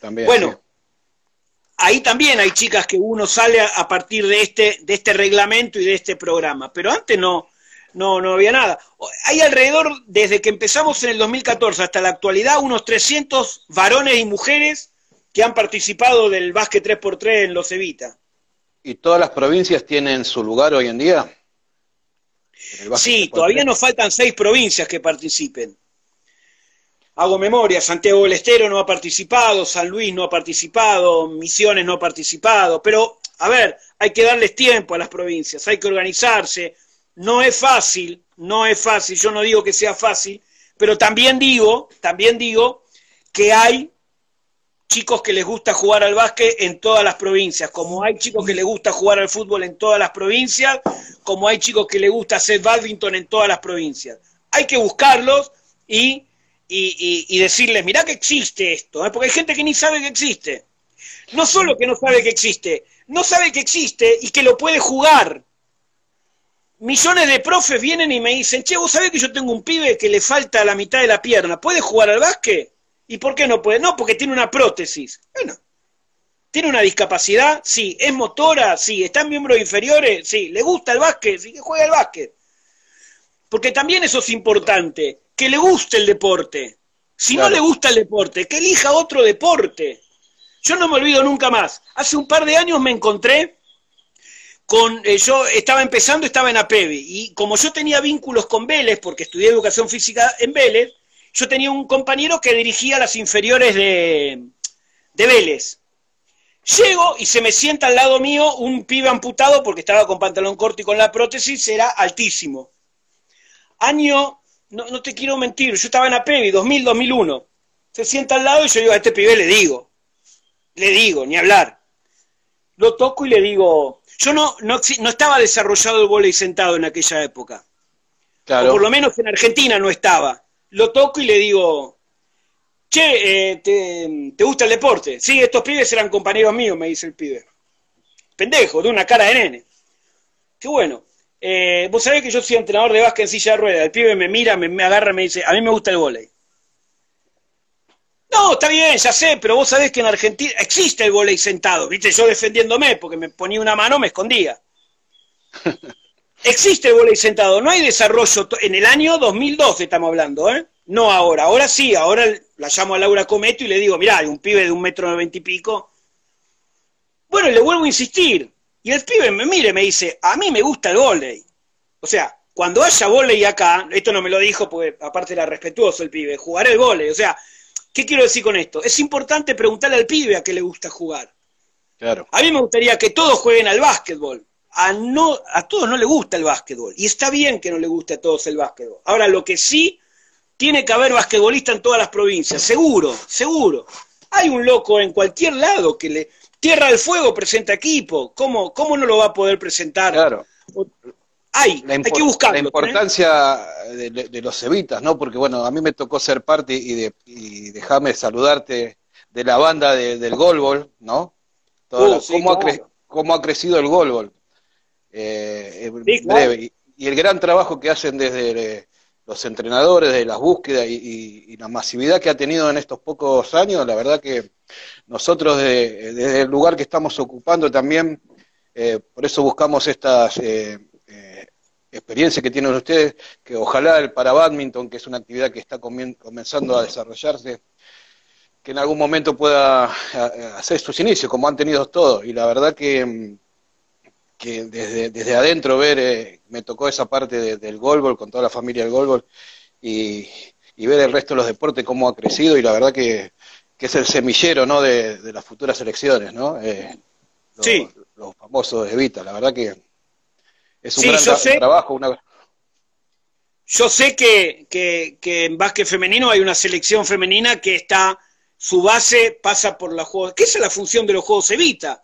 También, bueno, ahí también hay chicas que uno sale a, partir de este, de este reglamento y de este programa, pero antes no, no, no había nada. Hay alrededor, desde que empezamos en el 2014 hasta la actualidad, unos 300 varones y mujeres que han participado del básquet 3x3 en los Evita. ¿Y todas las provincias tienen su lugar hoy en día? Sí, todavía nos faltan seis provincias que participen hago memoria, Santiago del Estero no ha participado, San Luis no ha participado, Misiones no ha participado, pero a ver, hay que darles tiempo a las provincias, hay que organizarse, no es fácil, no es fácil, yo no digo que sea fácil, pero también digo, también digo que hay chicos que les gusta jugar al básquet en todas las provincias, como hay chicos que les gusta jugar al fútbol en todas las provincias, como hay chicos que les gusta hacer badminton en todas las provincias. Hay que buscarlos y y, decirles, mirá que existe esto, ¿eh? porque hay gente que ni sabe que existe. No solo que no sabe que existe, no sabe que existe y que lo puede jugar. Millones de profes vienen y me dicen, che, vos sabés que yo tengo un pibe que le falta la mitad de la pierna, ¿puede jugar al básquet? ¿Y por qué no puede? No, porque tiene una prótesis. Bueno, ¿tiene una discapacidad? Sí. ¿Es motora? Sí. ¿Está en miembros inferiores? Sí. ¿Le gusta el básquet? Sí, que juega al básquet. Porque también eso es importante que le guste el deporte. Si no le gusta el deporte, que elija otro deporte. Yo no me olvido nunca más. Hace un par de años me encontré con, eh, yo estaba empezando, estaba en APEVI, y como yo tenía vínculos con Vélez, porque estudié educación física en Vélez, yo tenía un compañero que dirigía las inferiores de, de Vélez. Llego y se me sienta al lado mío un pibe amputado porque estaba con pantalón corto y con la prótesis, era altísimo. Año, no, no te quiero mentir, yo estaba en APEVI, 2000, 2001. Se sienta al lado y yo digo, a este pibe le digo, le digo, ni hablar. Lo toco y le digo, yo no, no, no estaba desarrollado el volei sentado en aquella época. Claro. O por lo menos en Argentina no estaba. Lo toco y le digo, che, eh, te, gusta el deporte? Sí, estos pibes eran compañeros míos, me dice el pibe. Pendejo, de una cara de nene. Qué bueno. Eh, vos sabés que yo soy entrenador de básquet en silla de ruedas. El pibe me mira, me, me agarra y me dice, a mí me gusta el volei. No, está bien, ya sé, pero vos sabés que en Argentina existe el volei sentado, viste, yo defendiéndome, porque me ponía una mano, me escondía. existe el volei sentado, no hay desarrollo, en el año 2012 estamos hablando, ¿eh? No ahora, ahora sí, ahora la llamo a Laura Cometo y le digo, mirá, hay un pibe de un metro noventa y pico. Bueno, le vuelvo a insistir, y el pibe me mire, me dice, a mí me gusta el volei. O sea, cuando haya volei acá, esto no me lo dijo porque aparte era respetuoso el pibe, jugaré el volei, o sea, ¿Qué quiero decir con esto? Es importante preguntarle al pibe a qué le gusta jugar. Claro. A mí me gustaría que todos jueguen al básquetbol. A, no, a todos no le gusta el básquetbol. Y está bien que no le guste a todos el básquetbol. Ahora, lo que sí, tiene que haber basquetbolistas en todas las provincias. Seguro, seguro. Hay un loco en cualquier lado que le... Tierra del Fuego presenta equipo. ¿Cómo, cómo no lo va a poder presentar? Claro hay, hay que buscarlo. La ¿eh? importancia de, los evitas, ¿no? Porque bueno, a mí me tocó ser parte y, de, y déjame saludarte de la banda del Golbol, ¿no? Uh, cómo, ha cómo, ha crecido el Golbol. Eh, breve. Y, el gran trabajo que hacen desde eh, los entrenadores, de las búsquedas y, la masividad que ha tenido en estos pocos años, la verdad que nosotros desde el lugar que estamos ocupando también, eh, por eso buscamos estas experiencia que tienen ustedes, que ojalá el para badminton, que es una actividad que está comenzando a desarrollarse, que en algún momento pueda hacer sus inicios, como han tenido todos. Y la verdad que, que desde, desde adentro ver, eh, me tocó esa parte del golbol, con toda la familia del golbol, y, y ver el resto de los deportes, cómo ha crecido, y la verdad que, que es el semillero ¿no? de, las futuras elecciones, ¿no? Eh, sí. los famosos de Evita, la verdad que es un gran trabajo. Una... Yo sé que, que, que, en básquet femenino hay una selección femenina que está, su base pasa por la juegos. ¿Qué es la función de los Juegos Evita?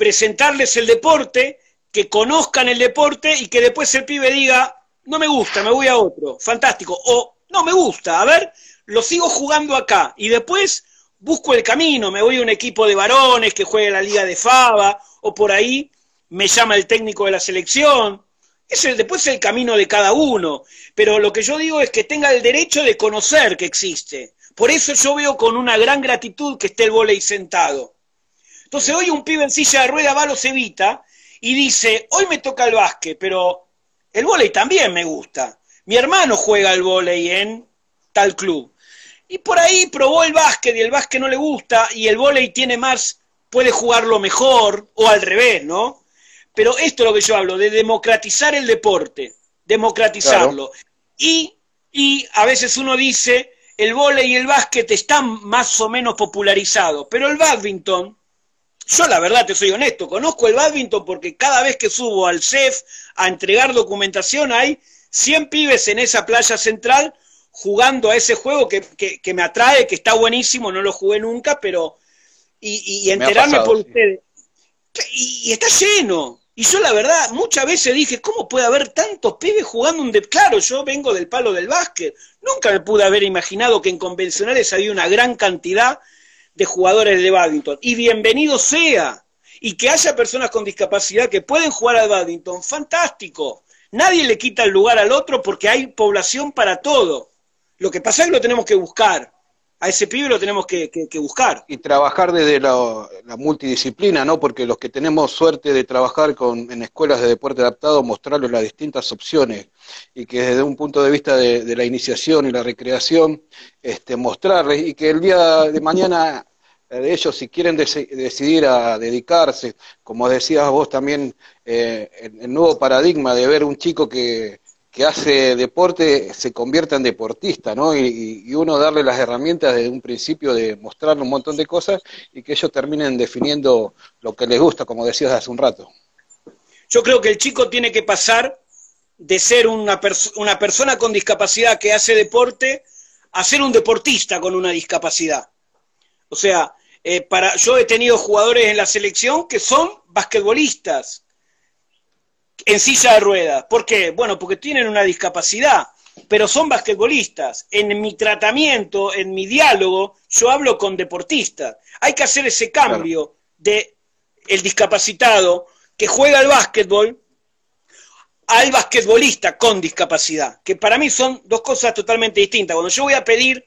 Presentarles el deporte, que conozcan el deporte y que después el pibe diga, no me gusta, me voy a otro. Fantástico. O no me gusta, a ver, lo sigo jugando acá. Y después busco el camino, me voy a un equipo de varones que juegue la Liga de Fava o por ahí me llama el técnico de la selección. Ese después es el camino de cada uno. Pero lo que yo digo es que tenga el derecho de conocer que existe. Por eso yo veo con una gran gratitud que esté el volei sentado. Entonces hoy un pibe en silla de rueda va a los evita y dice, hoy me toca el básquet, pero el volei también me gusta. Mi hermano juega el volei en tal club. Y por ahí probó el básquet y el básquet no le gusta y el volei tiene más, puede jugarlo mejor o al revés, ¿no? Pero esto es lo que yo hablo, de democratizar el deporte, democratizarlo. Y, y a veces uno dice, el vóley y el básquet están más o menos popularizados, pero el badminton, yo la verdad te soy honesto, conozco el badminton porque cada vez que subo al CEF a entregar documentación hay 100 pibes en esa playa central jugando a ese juego que, que, me atrae, que está buenísimo, no lo jugué nunca, pero... Y, y enterarme por ustedes. y, está lleno, y yo la verdad muchas veces dije, ¿cómo puede haber tantos pibes jugando un de... Claro, yo vengo del palo del básquet. Nunca me pude haber imaginado que en convencionales había una gran cantidad de jugadores de badminton. Y bienvenido sea. Y que haya personas con discapacidad que pueden jugar al badminton. Fantástico. Nadie le quita el lugar al otro porque hay población para todo. Lo que pasa es que lo tenemos que buscar a ese pibe lo tenemos que, buscar. Y trabajar desde la, multidisciplina, ¿no? Porque los que tenemos suerte de trabajar con, en escuelas de deporte adaptado, mostrarles las distintas opciones y que desde un punto de vista de, de la iniciación y la recreación, este, mostrarles y que el día de mañana de ellos si quieren decidir a dedicarse, como decías vos también, eh, el, nuevo paradigma de ver un chico que, que hace deporte se convierta en deportista, ¿no? Y, y, uno darle las herramientas desde un principio de mostrarle un montón de cosas y que ellos terminen definiendo lo que les gusta, como decías hace un rato. Yo creo que el chico tiene que pasar de ser una, una persona con discapacidad que hace deporte a ser un deportista con una discapacidad. O sea, eh, para, yo he tenido jugadores en la selección que son basquetbolistas en silla de ruedas. ¿Por qué? Bueno, porque tienen una discapacidad, pero son basquetbolistas. En mi tratamiento, en mi diálogo, yo hablo con deportistas. Hay que hacer ese cambio de el discapacitado que juega al básquetbol al basquetbolista con discapacidad, que para mí son dos cosas totalmente distintas. Cuando yo voy a pedir,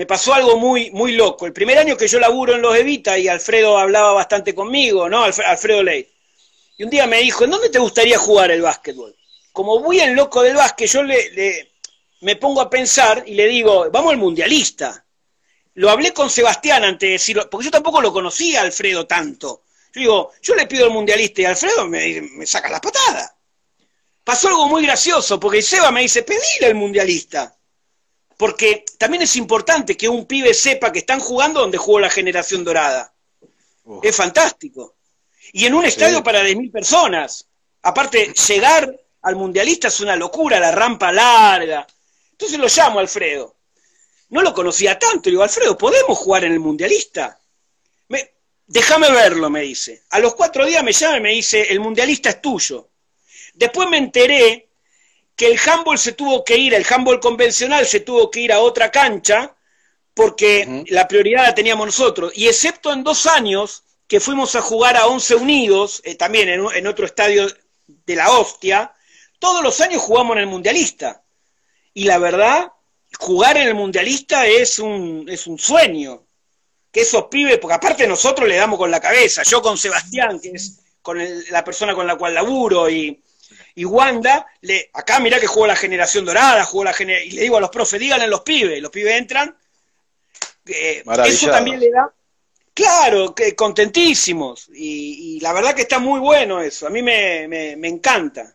me pasó algo muy, muy loco. El primer año que yo laburo en Los Evita y Alfredo hablaba bastante conmigo, ¿no? Alfredo Ley. Y un día me dijo, ¿en dónde te gustaría jugar el básquetbol? Como voy en loco del básquet, yo le, me pongo a pensar y le digo, vamos al mundialista. Lo hablé con Sebastián antes de decirlo, porque yo tampoco lo conocía a Alfredo tanto. Yo digo, yo le pido al mundialista y Alfredo me, me saca las patadas pasó algo muy gracioso, porque Seba me dice, pedile al mundialista. Porque también es importante que un pibe sepa que están jugando donde jugó la generación dorada. Es fantástico. Y en un estadio para 10.000 personas. Aparte, llegar al mundialista es una locura, la rampa larga. Entonces lo llamo Alfredo. No lo conocía tanto. Le digo, Alfredo, ¿podemos jugar en el mundialista? Déjame verlo, me dice. A los cuatro días me llama y me dice, el mundialista es tuyo. Después me enteré que el handball se tuvo que ir, el handball convencional se tuvo que ir a otra cancha porque la prioridad la teníamos nosotros. Y excepto en dos años que fuimos a jugar a Once Unidos, eh, también en, otro estadio de la hostia, todos los años jugamos en el Mundialista. Y la verdad, jugar en el Mundialista es un, es un sueño. Que esos pibes, porque aparte nosotros le damos con la cabeza, yo con Sebastián, que es con la persona con la cual laburo, y, y Wanda, le, acá mirá que jugó la generación dorada, jugó la y le digo a los profes, díganle a los pibes, los pibes entran, eh, eso también le da, claro, que contentísimos, y, la verdad que está muy bueno eso, a mí me, me, encanta.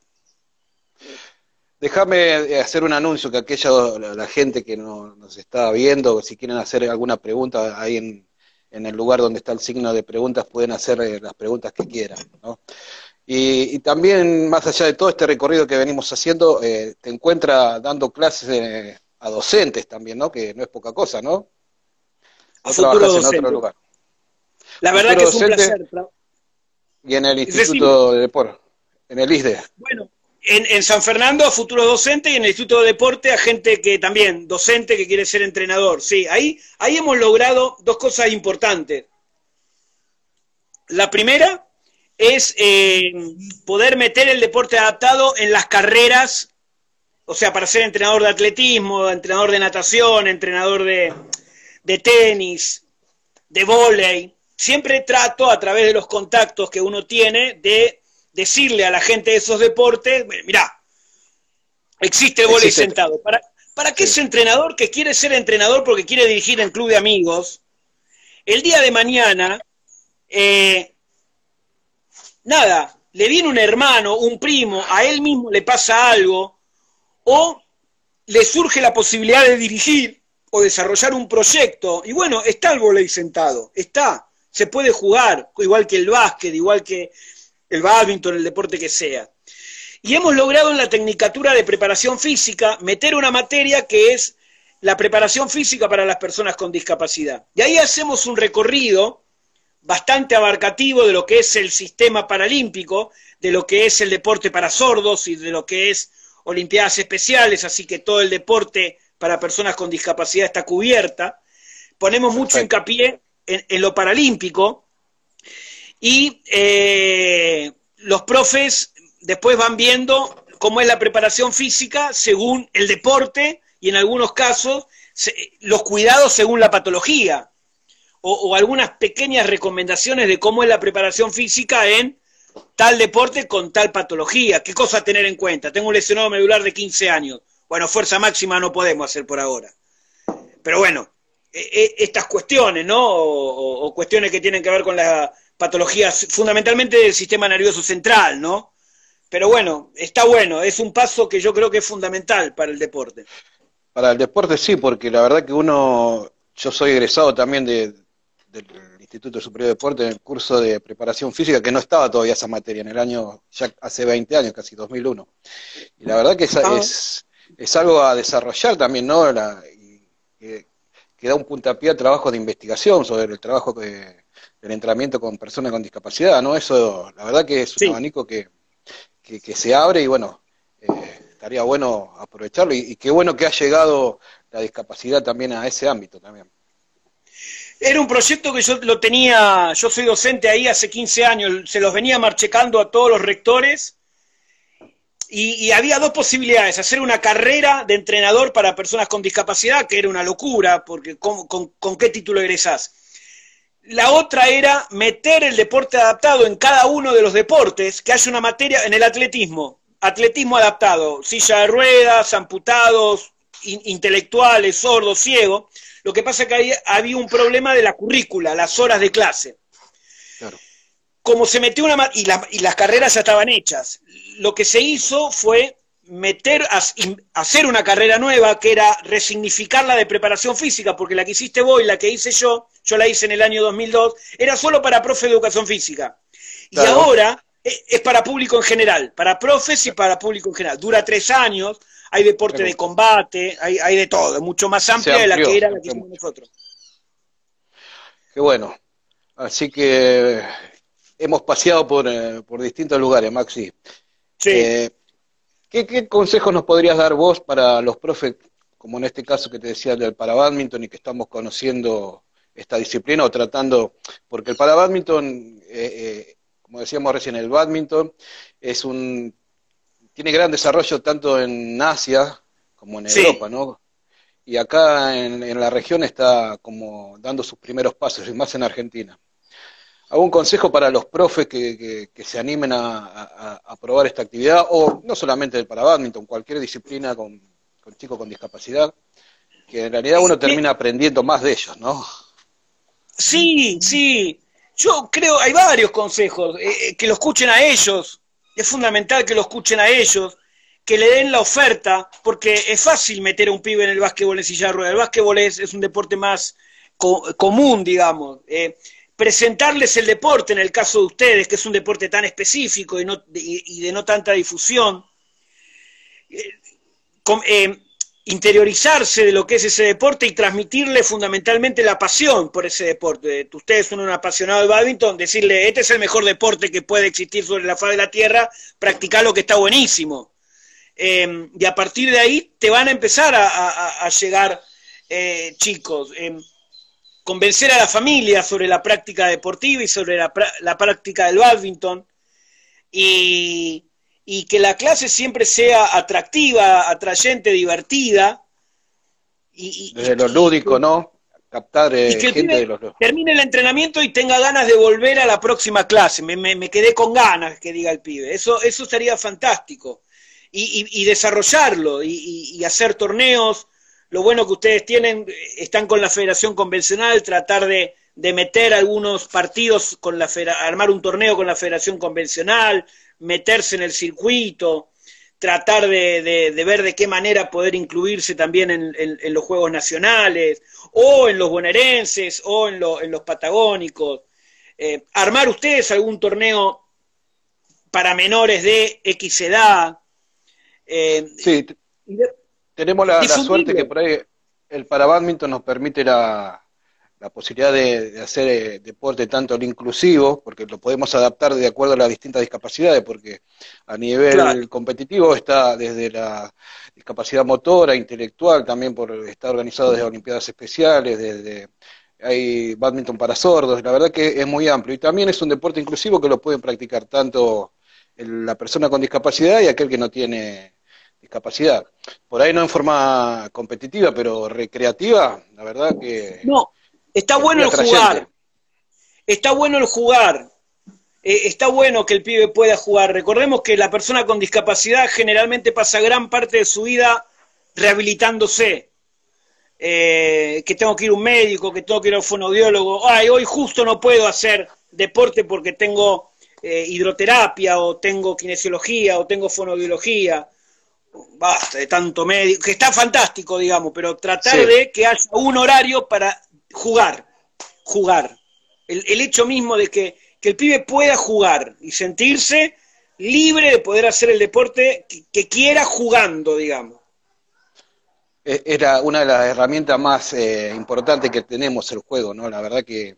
Déjame hacer un anuncio que aquella la, gente que nos está viendo, si quieren hacer alguna pregunta ahí en, en el lugar donde está el signo de preguntas, pueden hacer eh, las preguntas que quieran. ¿no? Y, también, más allá de todo este recorrido que venimos haciendo, eh, te encuentra dando clases eh, a docentes también, ¿no? Que no es poca cosa, ¿no? A futuro docente. En otro lugar. La verdad que es un placer. Y en el Instituto de Deporte, en el ISDE. Bueno, en, en, San Fernando a futuro docente y en el Instituto de Deporte a gente que también, docente que quiere ser entrenador. Sí, ahí, ahí hemos logrado dos cosas importantes. La primera, es eh, poder meter el deporte adaptado en las carreras, o sea, para ser entrenador de atletismo, entrenador de natación, entrenador de, de tenis, de vóley. Siempre trato a través de los contactos que uno tiene de decirle a la gente de esos deportes, mira, existe el vóley sentado. ¿Para, para qué ese entrenador que quiere ser entrenador porque quiere dirigir en club de amigos, el día de mañana eh, nada, le viene un hermano, un primo, a él mismo le pasa algo, o le surge la posibilidad de dirigir o desarrollar un proyecto, y bueno, está el volei sentado, está, se puede jugar, igual que el básquet, igual que el badminton, el deporte que sea. Y hemos logrado en la tecnicatura de preparación física meter una materia que es la preparación física para las personas con discapacidad. Y ahí hacemos un recorrido bastante abarcativo de lo que es el sistema paralímpico, de lo que es el deporte para sordos y de lo que es Olimpiadas Especiales, así que todo el deporte para personas con discapacidad está cubierta. Ponemos mucho hincapié en, lo paralímpico y eh, los profes después van viendo cómo es la preparación física según el deporte y en algunos casos los cuidados según la patología o, algunas pequeñas recomendaciones de cómo es la preparación física en tal deporte con tal patología. ¿Qué cosa tener en cuenta? Tengo un lesionado medular de 15 años. Bueno, fuerza máxima no podemos hacer por ahora. Pero bueno, estas cuestiones, ¿no? O, cuestiones que tienen que ver con las patologías fundamentalmente del sistema nervioso central, ¿no? Pero bueno, está bueno, es un paso que yo creo que es fundamental para el deporte. Para el deporte sí, porque la verdad que uno, yo soy egresado también de, del Instituto Superior de Deporte en el curso de preparación física, que no estaba todavía esa materia, en el año, ya hace 20 años, casi 2001. Y la verdad que es, ah. es, algo a desarrollar también, ¿no? La, que, da un puntapié a trabajo de investigación sobre el trabajo del entrenamiento con personas con discapacidad, ¿no? Eso, la verdad que es un abanico que, que, se abre y bueno, eh, estaría bueno aprovecharlo y qué bueno que ha llegado la discapacidad también a ese ámbito también. Era un proyecto que yo lo tenía, yo soy docente ahí hace 15 años, se los venía marchecando a todos los rectores. Y, había dos posibilidades, hacer una carrera de entrenador para personas con discapacidad, que era una locura, porque ¿con, con qué título egresás? La otra era meter el deporte adaptado en cada uno de los deportes, que haya una materia en el atletismo, atletismo adaptado, silla de ruedas, amputados, intelectuales, sordos, ciegos, lo que pasa es que había un problema de la currícula, las horas de clase. Como se metió una... Y, y las carreras ya estaban hechas. Lo que se hizo fue meter, hacer una carrera nueva que era resignificar la de preparación física, porque la que hiciste vos y la que hice yo, yo la hice en el año 2002, era solo para profe de educación física. Y ahora e, es para público en general, para profes y para público en general. Dura tres años, hay deporte de combate, hay, hay de todo, es mucho más amplia de la que era la que hicimos nosotros. Qué bueno. Así que hemos paseado por, eh, por distintos lugares, Maxi. Sí. Eh, ¿qué, consejos nos podrías dar vos para los profes, como en este caso que te decía del para badminton y que estamos conociendo esta disciplina o tratando, porque el para badminton, eh, como decíamos recién, el badminton es un tiene gran desarrollo tanto en Asia como en Europa, ¿no? Y acá en, la región está como dando sus primeros pasos, y más en Argentina. ¿Algún consejo para los profes que, se animen a, probar esta actividad? O no solamente para badminton, cualquier disciplina con, chicos con discapacidad, que en realidad uno termina aprendiendo más de ellos, ¿no? Sí, sí. Yo creo, hay varios consejos, eh, eh, que lo escuchen a ellos, es fundamental que lo escuchen a ellos, que le den la oferta, porque es fácil meter a un pibe en el básquetbol en silla de ruedas. El básquetbol es, un deporte más común, digamos. Eh, presentarles el deporte, en el caso de ustedes, que es un deporte tan específico y, de no tanta difusión. Eh, eh, interiorizarse de lo que es ese deporte y transmitirle fundamentalmente la pasión por ese deporte. Ustedes son un apasionado del badminton, decirle, este es el mejor deporte que puede existir sobre la faz de la Tierra, practicar lo que está buenísimo. Em, y a partir de ahí te van a empezar a, llegar eh, chicos. Em, convencer a la familia sobre la práctica deportiva y sobre la, la práctica del badminton. Y, y que la clase siempre sea atractiva, atrayente, divertida. Y, Desde lo lúdico, ¿no? Captar eh, gente de los... Termine el entrenamiento y tenga ganas de volver a la próxima clase. Me, me, quedé con ganas, que diga el pibe. Eso, eso sería fantástico. Y, y desarrollarlo y, hacer torneos. Lo bueno que ustedes tienen, están con la federación convencional, tratar de, de meter algunos partidos con la armar un torneo con la federación convencional, meterse en el circuito, tratar de, ver de qué manera poder incluirse también en, los Juegos Nacionales, o en los bonaerenses, o en, los patagónicos. Eh, armar ustedes algún torneo para menores de X edad. Eh, sí, tenemos la, la, suerte que por ahí el para badminton nos permite la, la posibilidad de, hacer eh, deporte tanto el inclusivo, porque lo podemos adaptar de acuerdo a las distintas discapacidades, porque a nivel competitivo está desde la discapacidad motora, intelectual, también por está organizado desde Olimpiadas Especiales, desde hay badminton para sordos, la verdad que es muy amplio y también es un deporte inclusivo que lo pueden practicar tanto la persona con discapacidad y aquel que no tiene discapacidad. Por ahí no en forma competitiva, pero recreativa, la verdad que... No, Está bueno el jugar. Está bueno el jugar. Eh, está bueno que el pibe pueda jugar. Recordemos que la persona con discapacidad generalmente pasa gran parte de su vida rehabilitándose. eh, que tengo que ir a un médico, que tengo que ir a un fonoaudiólogo, ay, hoy justo no puedo hacer deporte porque tengo eh, hidroterapia o tengo kinesiología o tengo fonoaudiología. Basta de tanto médico, que está fantástico, digamos, pero tratar de que haya un horario para jugar, jugar. El, hecho mismo de que, el pibe pueda jugar y sentirse libre de poder hacer el deporte que quiera jugando, digamos. E, era una de las herramientas más eh, importantes que tenemos el juego, ¿no? La verdad que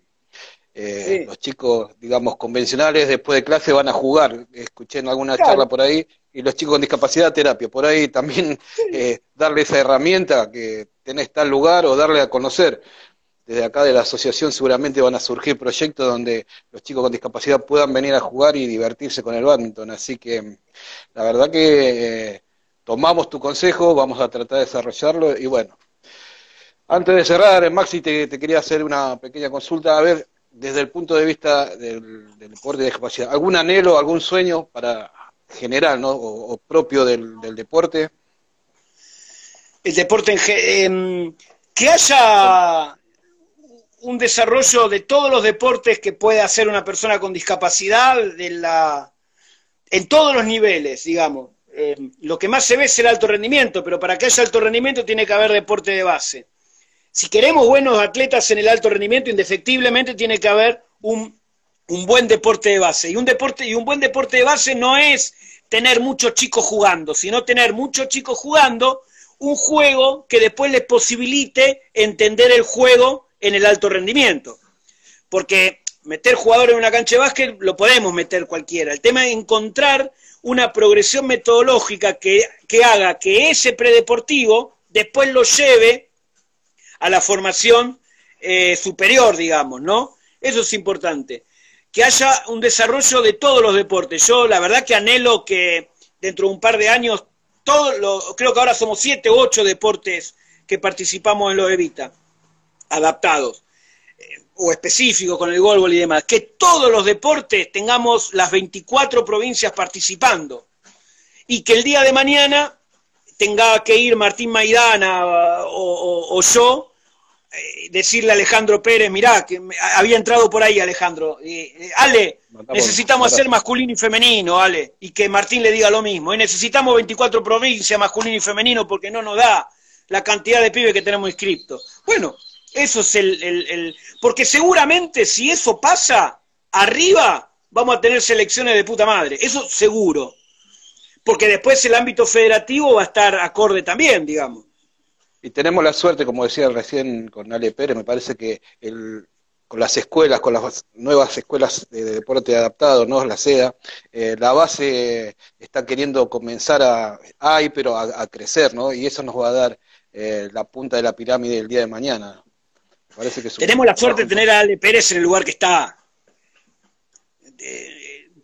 eh, los chicos, digamos, convencionales después de clase van a jugar. Escuché en alguna charla por ahí, y los chicos con discapacidad, terapia. Por ahí también eh, darle esa herramienta que tenés tal lugar o darle a conocer. Desde acá de la asociación seguramente van a surgir proyectos donde los chicos con discapacidad puedan venir a jugar y divertirse con el badminton. Así que la verdad que tomamos tu consejo, vamos a tratar de desarrollarlo y bueno. Antes de cerrar, Maxi, te, quería hacer una pequeña consulta. A ver, desde el punto de vista del, deporte de discapacidad, ¿algún anhelo, algún sueño para general, ¿no? O, propio del, deporte? El deporte en que haya un desarrollo de todos los deportes que puede hacer una persona con discapacidad de la, en todos los niveles, digamos. Eh, lo que más se ve es el alto rendimiento, pero para que haya alto rendimiento tiene que haber deporte de base. Si queremos buenos atletas en el alto rendimiento, indefectiblemente tiene que haber un, buen deporte de base. Y un, deporte, y un buen deporte de base no es tener muchos chicos jugando, sino tener muchos chicos jugando un juego que después les posibilite entender el juego en el alto rendimiento. Porque meter jugadores en una cancha de básquet lo podemos meter cualquiera. El tema es encontrar una progresión metodológica que, haga que ese predeportivo después lo lleve a la formación eh, superior, digamos, ¿no? Eso es importante. Que haya un desarrollo de todos los deportes. Yo la verdad que anhelo que dentro de un par de años, todo creo que ahora somos siete u ocho deportes que participamos en los Evita, adaptados o específico con el golbol y demás, que todos los deportes tengamos las 24 provincias participando. Y que el día de mañana tenga que ir Martín Maidana o, yo, eh, decirle a Alejandro Pérez, mirá, que había entrado por ahí Alejandro, eh, Ale, necesitamos hacer masculino y femenino, Ale, y que Martín le diga lo mismo, y necesitamos 24 provincias masculino y femenino porque no nos da la cantidad de pibes que tenemos inscritos. Bueno, eso es el, Porque seguramente si eso pasa, arriba vamos a tener selecciones de puta madre. Eso seguro. Porque después el ámbito federativo va a estar acorde también, digamos. Y tenemos la suerte, como decía recién con Ale Pérez, me parece que el, con las escuelas, con las nuevas escuelas de, deporte adaptado, ¿no? La SEDA, eh, la base está queriendo comenzar a, hay, pero a, crecer, ¿no? Y eso nos va a dar eh, la punta de la pirámide el día de mañana. Tenemos la suerte de tener a Ale Pérez en el lugar que está.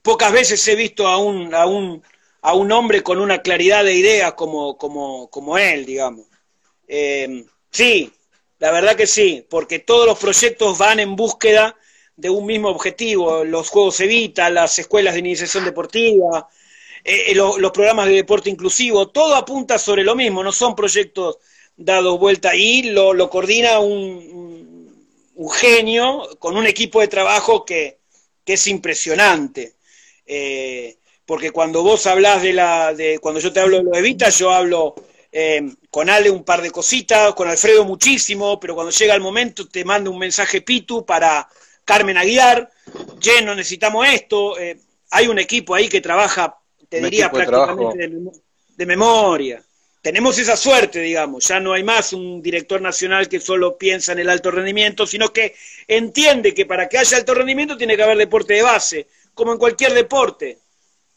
pocas veces he visto a un, a un, a un hombre con una claridad de ideas como, como, como él, digamos. Eh, sí, la verdad que sí, porque todos los proyectos van en búsqueda de un mismo objetivo, los Juegos Evita, las escuelas de iniciación deportiva, eh, eh, los programas de deporte inclusivo, todo apunta sobre lo mismo, no son proyectos dados vuelta y lo, lo coordina un, un genio con un equipo de trabajo que, es impresionante. Eh, porque cuando vos hablas de la, de, cuando yo te hablo de lo de Vita, yo hablo eh, con Ale un par de cositas, con Alfredo muchísimo, pero cuando llega el momento te mando un mensaje Pitu para Carmen Aguiar, lleno, necesitamos esto, eh, hay un equipo ahí que trabaja, te diría prácticamente de memoria tenemos esa suerte, digamos, ya no hay más un director nacional que solo piensa en el alto rendimiento, sino que entiende que para que haya alto rendimiento tiene que haber deporte de base, como en cualquier deporte.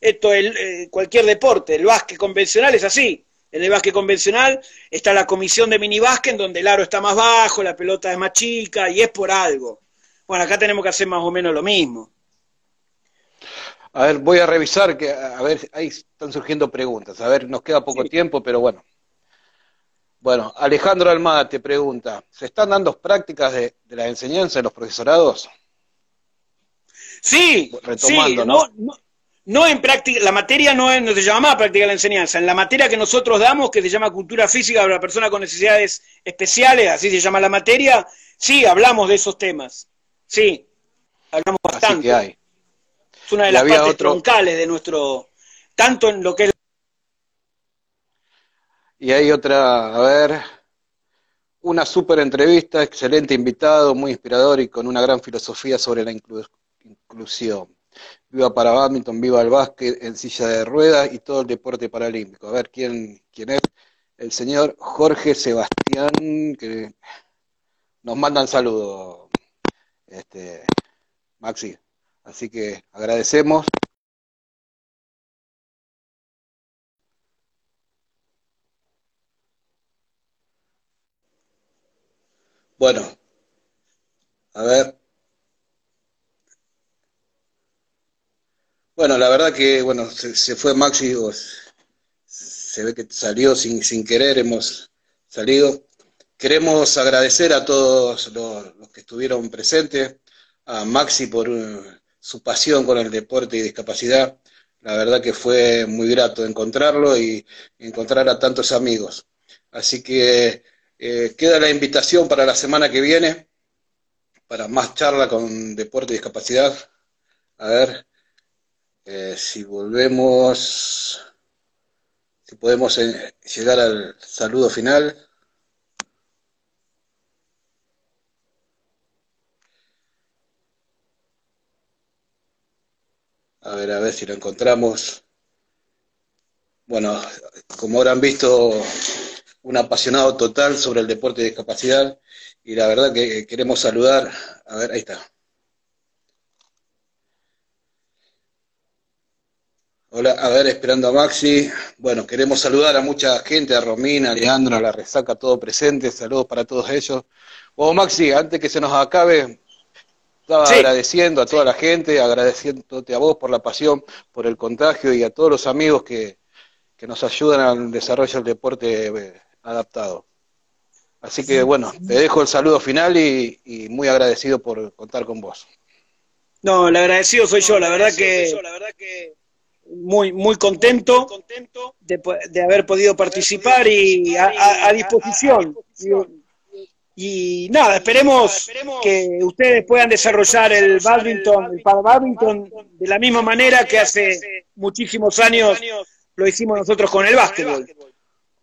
Esto es eh, cualquier deporte, el básquet convencional es así. En el básquet convencional está la comisión de minibásquet en donde el aro está más bajo, la pelota es más chica y es por algo. Bueno, acá tenemos que hacer más o menos lo mismo. A ver, voy a revisar, que a ver, ahí están surgiendo preguntas. A ver, nos queda poco tiempo, pero bueno. Bueno, Alejandro Almada te pregunta, ¿se están dando prácticas de, la enseñanza en los profesorados? Sí, Retomando, ¿no? no en práctica, la materia no, es, no se llama práctica de la enseñanza, en la materia que nosotros damos, que se llama cultura física para personas con necesidades especiales, así se llama la materia, sí, hablamos de esos temas, sí, hablamos bastante. hay. Es una de las partes troncales de nuestro, tanto en lo que es... Y hay otra, a ver, una súper entrevista, excelente invitado, muy inspirador y con una gran filosofía sobre la inclusión. Viva para badminton, viva el básquet en silla de ruedas y todo el deporte paralímpico. A ver quién, quién es. El señor Jorge Sebastián, que nos mandan saludos, este, Maxi. Así que agradecemos. Bueno, a ver. Bueno, la verdad que, bueno, se, fue Maxi, se ve que salió sin, sin querer, hemos salido. Queremos agradecer a todos los, que estuvieron presentes, a Maxi por su pasión con el deporte y discapacidad. La verdad que fue muy grato encontrarlo y encontrar a tantos amigos. Así que eh, queda la invitación para la semana que viene, para más charla con deporte y discapacidad. A ver eh, si volvemos, si podemos eh, llegar al saludo final. Ver, a ver si lo encontramos. Bueno, como habrán visto, un apasionado total sobre el deporte de discapacidad y la verdad que queremos saludar, a ver, ahí está. Hola, a ver, esperando a Maxi. Bueno, queremos saludar a mucha gente, a Romina, a Leandro, a la resaca, todo presente. Saludos para todos ellos. Bueno, Maxi, antes que se nos acabe, estaba agradeciendo a toda la gente, agradeciéndote a vos por la pasión, por el contagio y a todos los amigos que, que nos ayudan al desarrollo del deporte eh, adaptado. Así que bueno, te dejo el saludo final y, muy agradecido por contar con vos. No, el agradecido soy yo, la verdad que, la verdad que muy muy contento de, haber podido participar y a, disposición. Y, nada, esperemos que ustedes puedan desarrollar el badminton, el para badminton de la misma manera que hace muchísimos años lo hicimos nosotros con el básquetbol.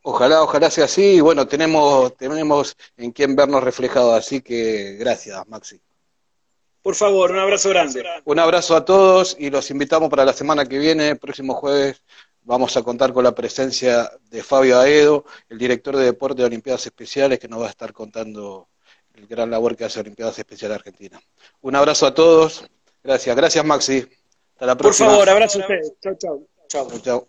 Ojalá, ojalá sea así. Y bueno, tenemos, tenemos en quién vernos reflejados, así que gracias, Maxi. Por favor, un abrazo grande. Un abrazo a todos y los invitamos para la semana que viene, próximo jueves. Vamos a contar con la presencia de Fabio Aedo, el director de deporte de Olimpiadas Especiales, que nos va a estar contando el gran labor que hace Olimpiadas Especiales Argentina. Un abrazo a todos. Gracias. Gracias, Maxi. Hasta la próxima. Por favor, abrazo a ustedes. Chao, chao. Chao, chao.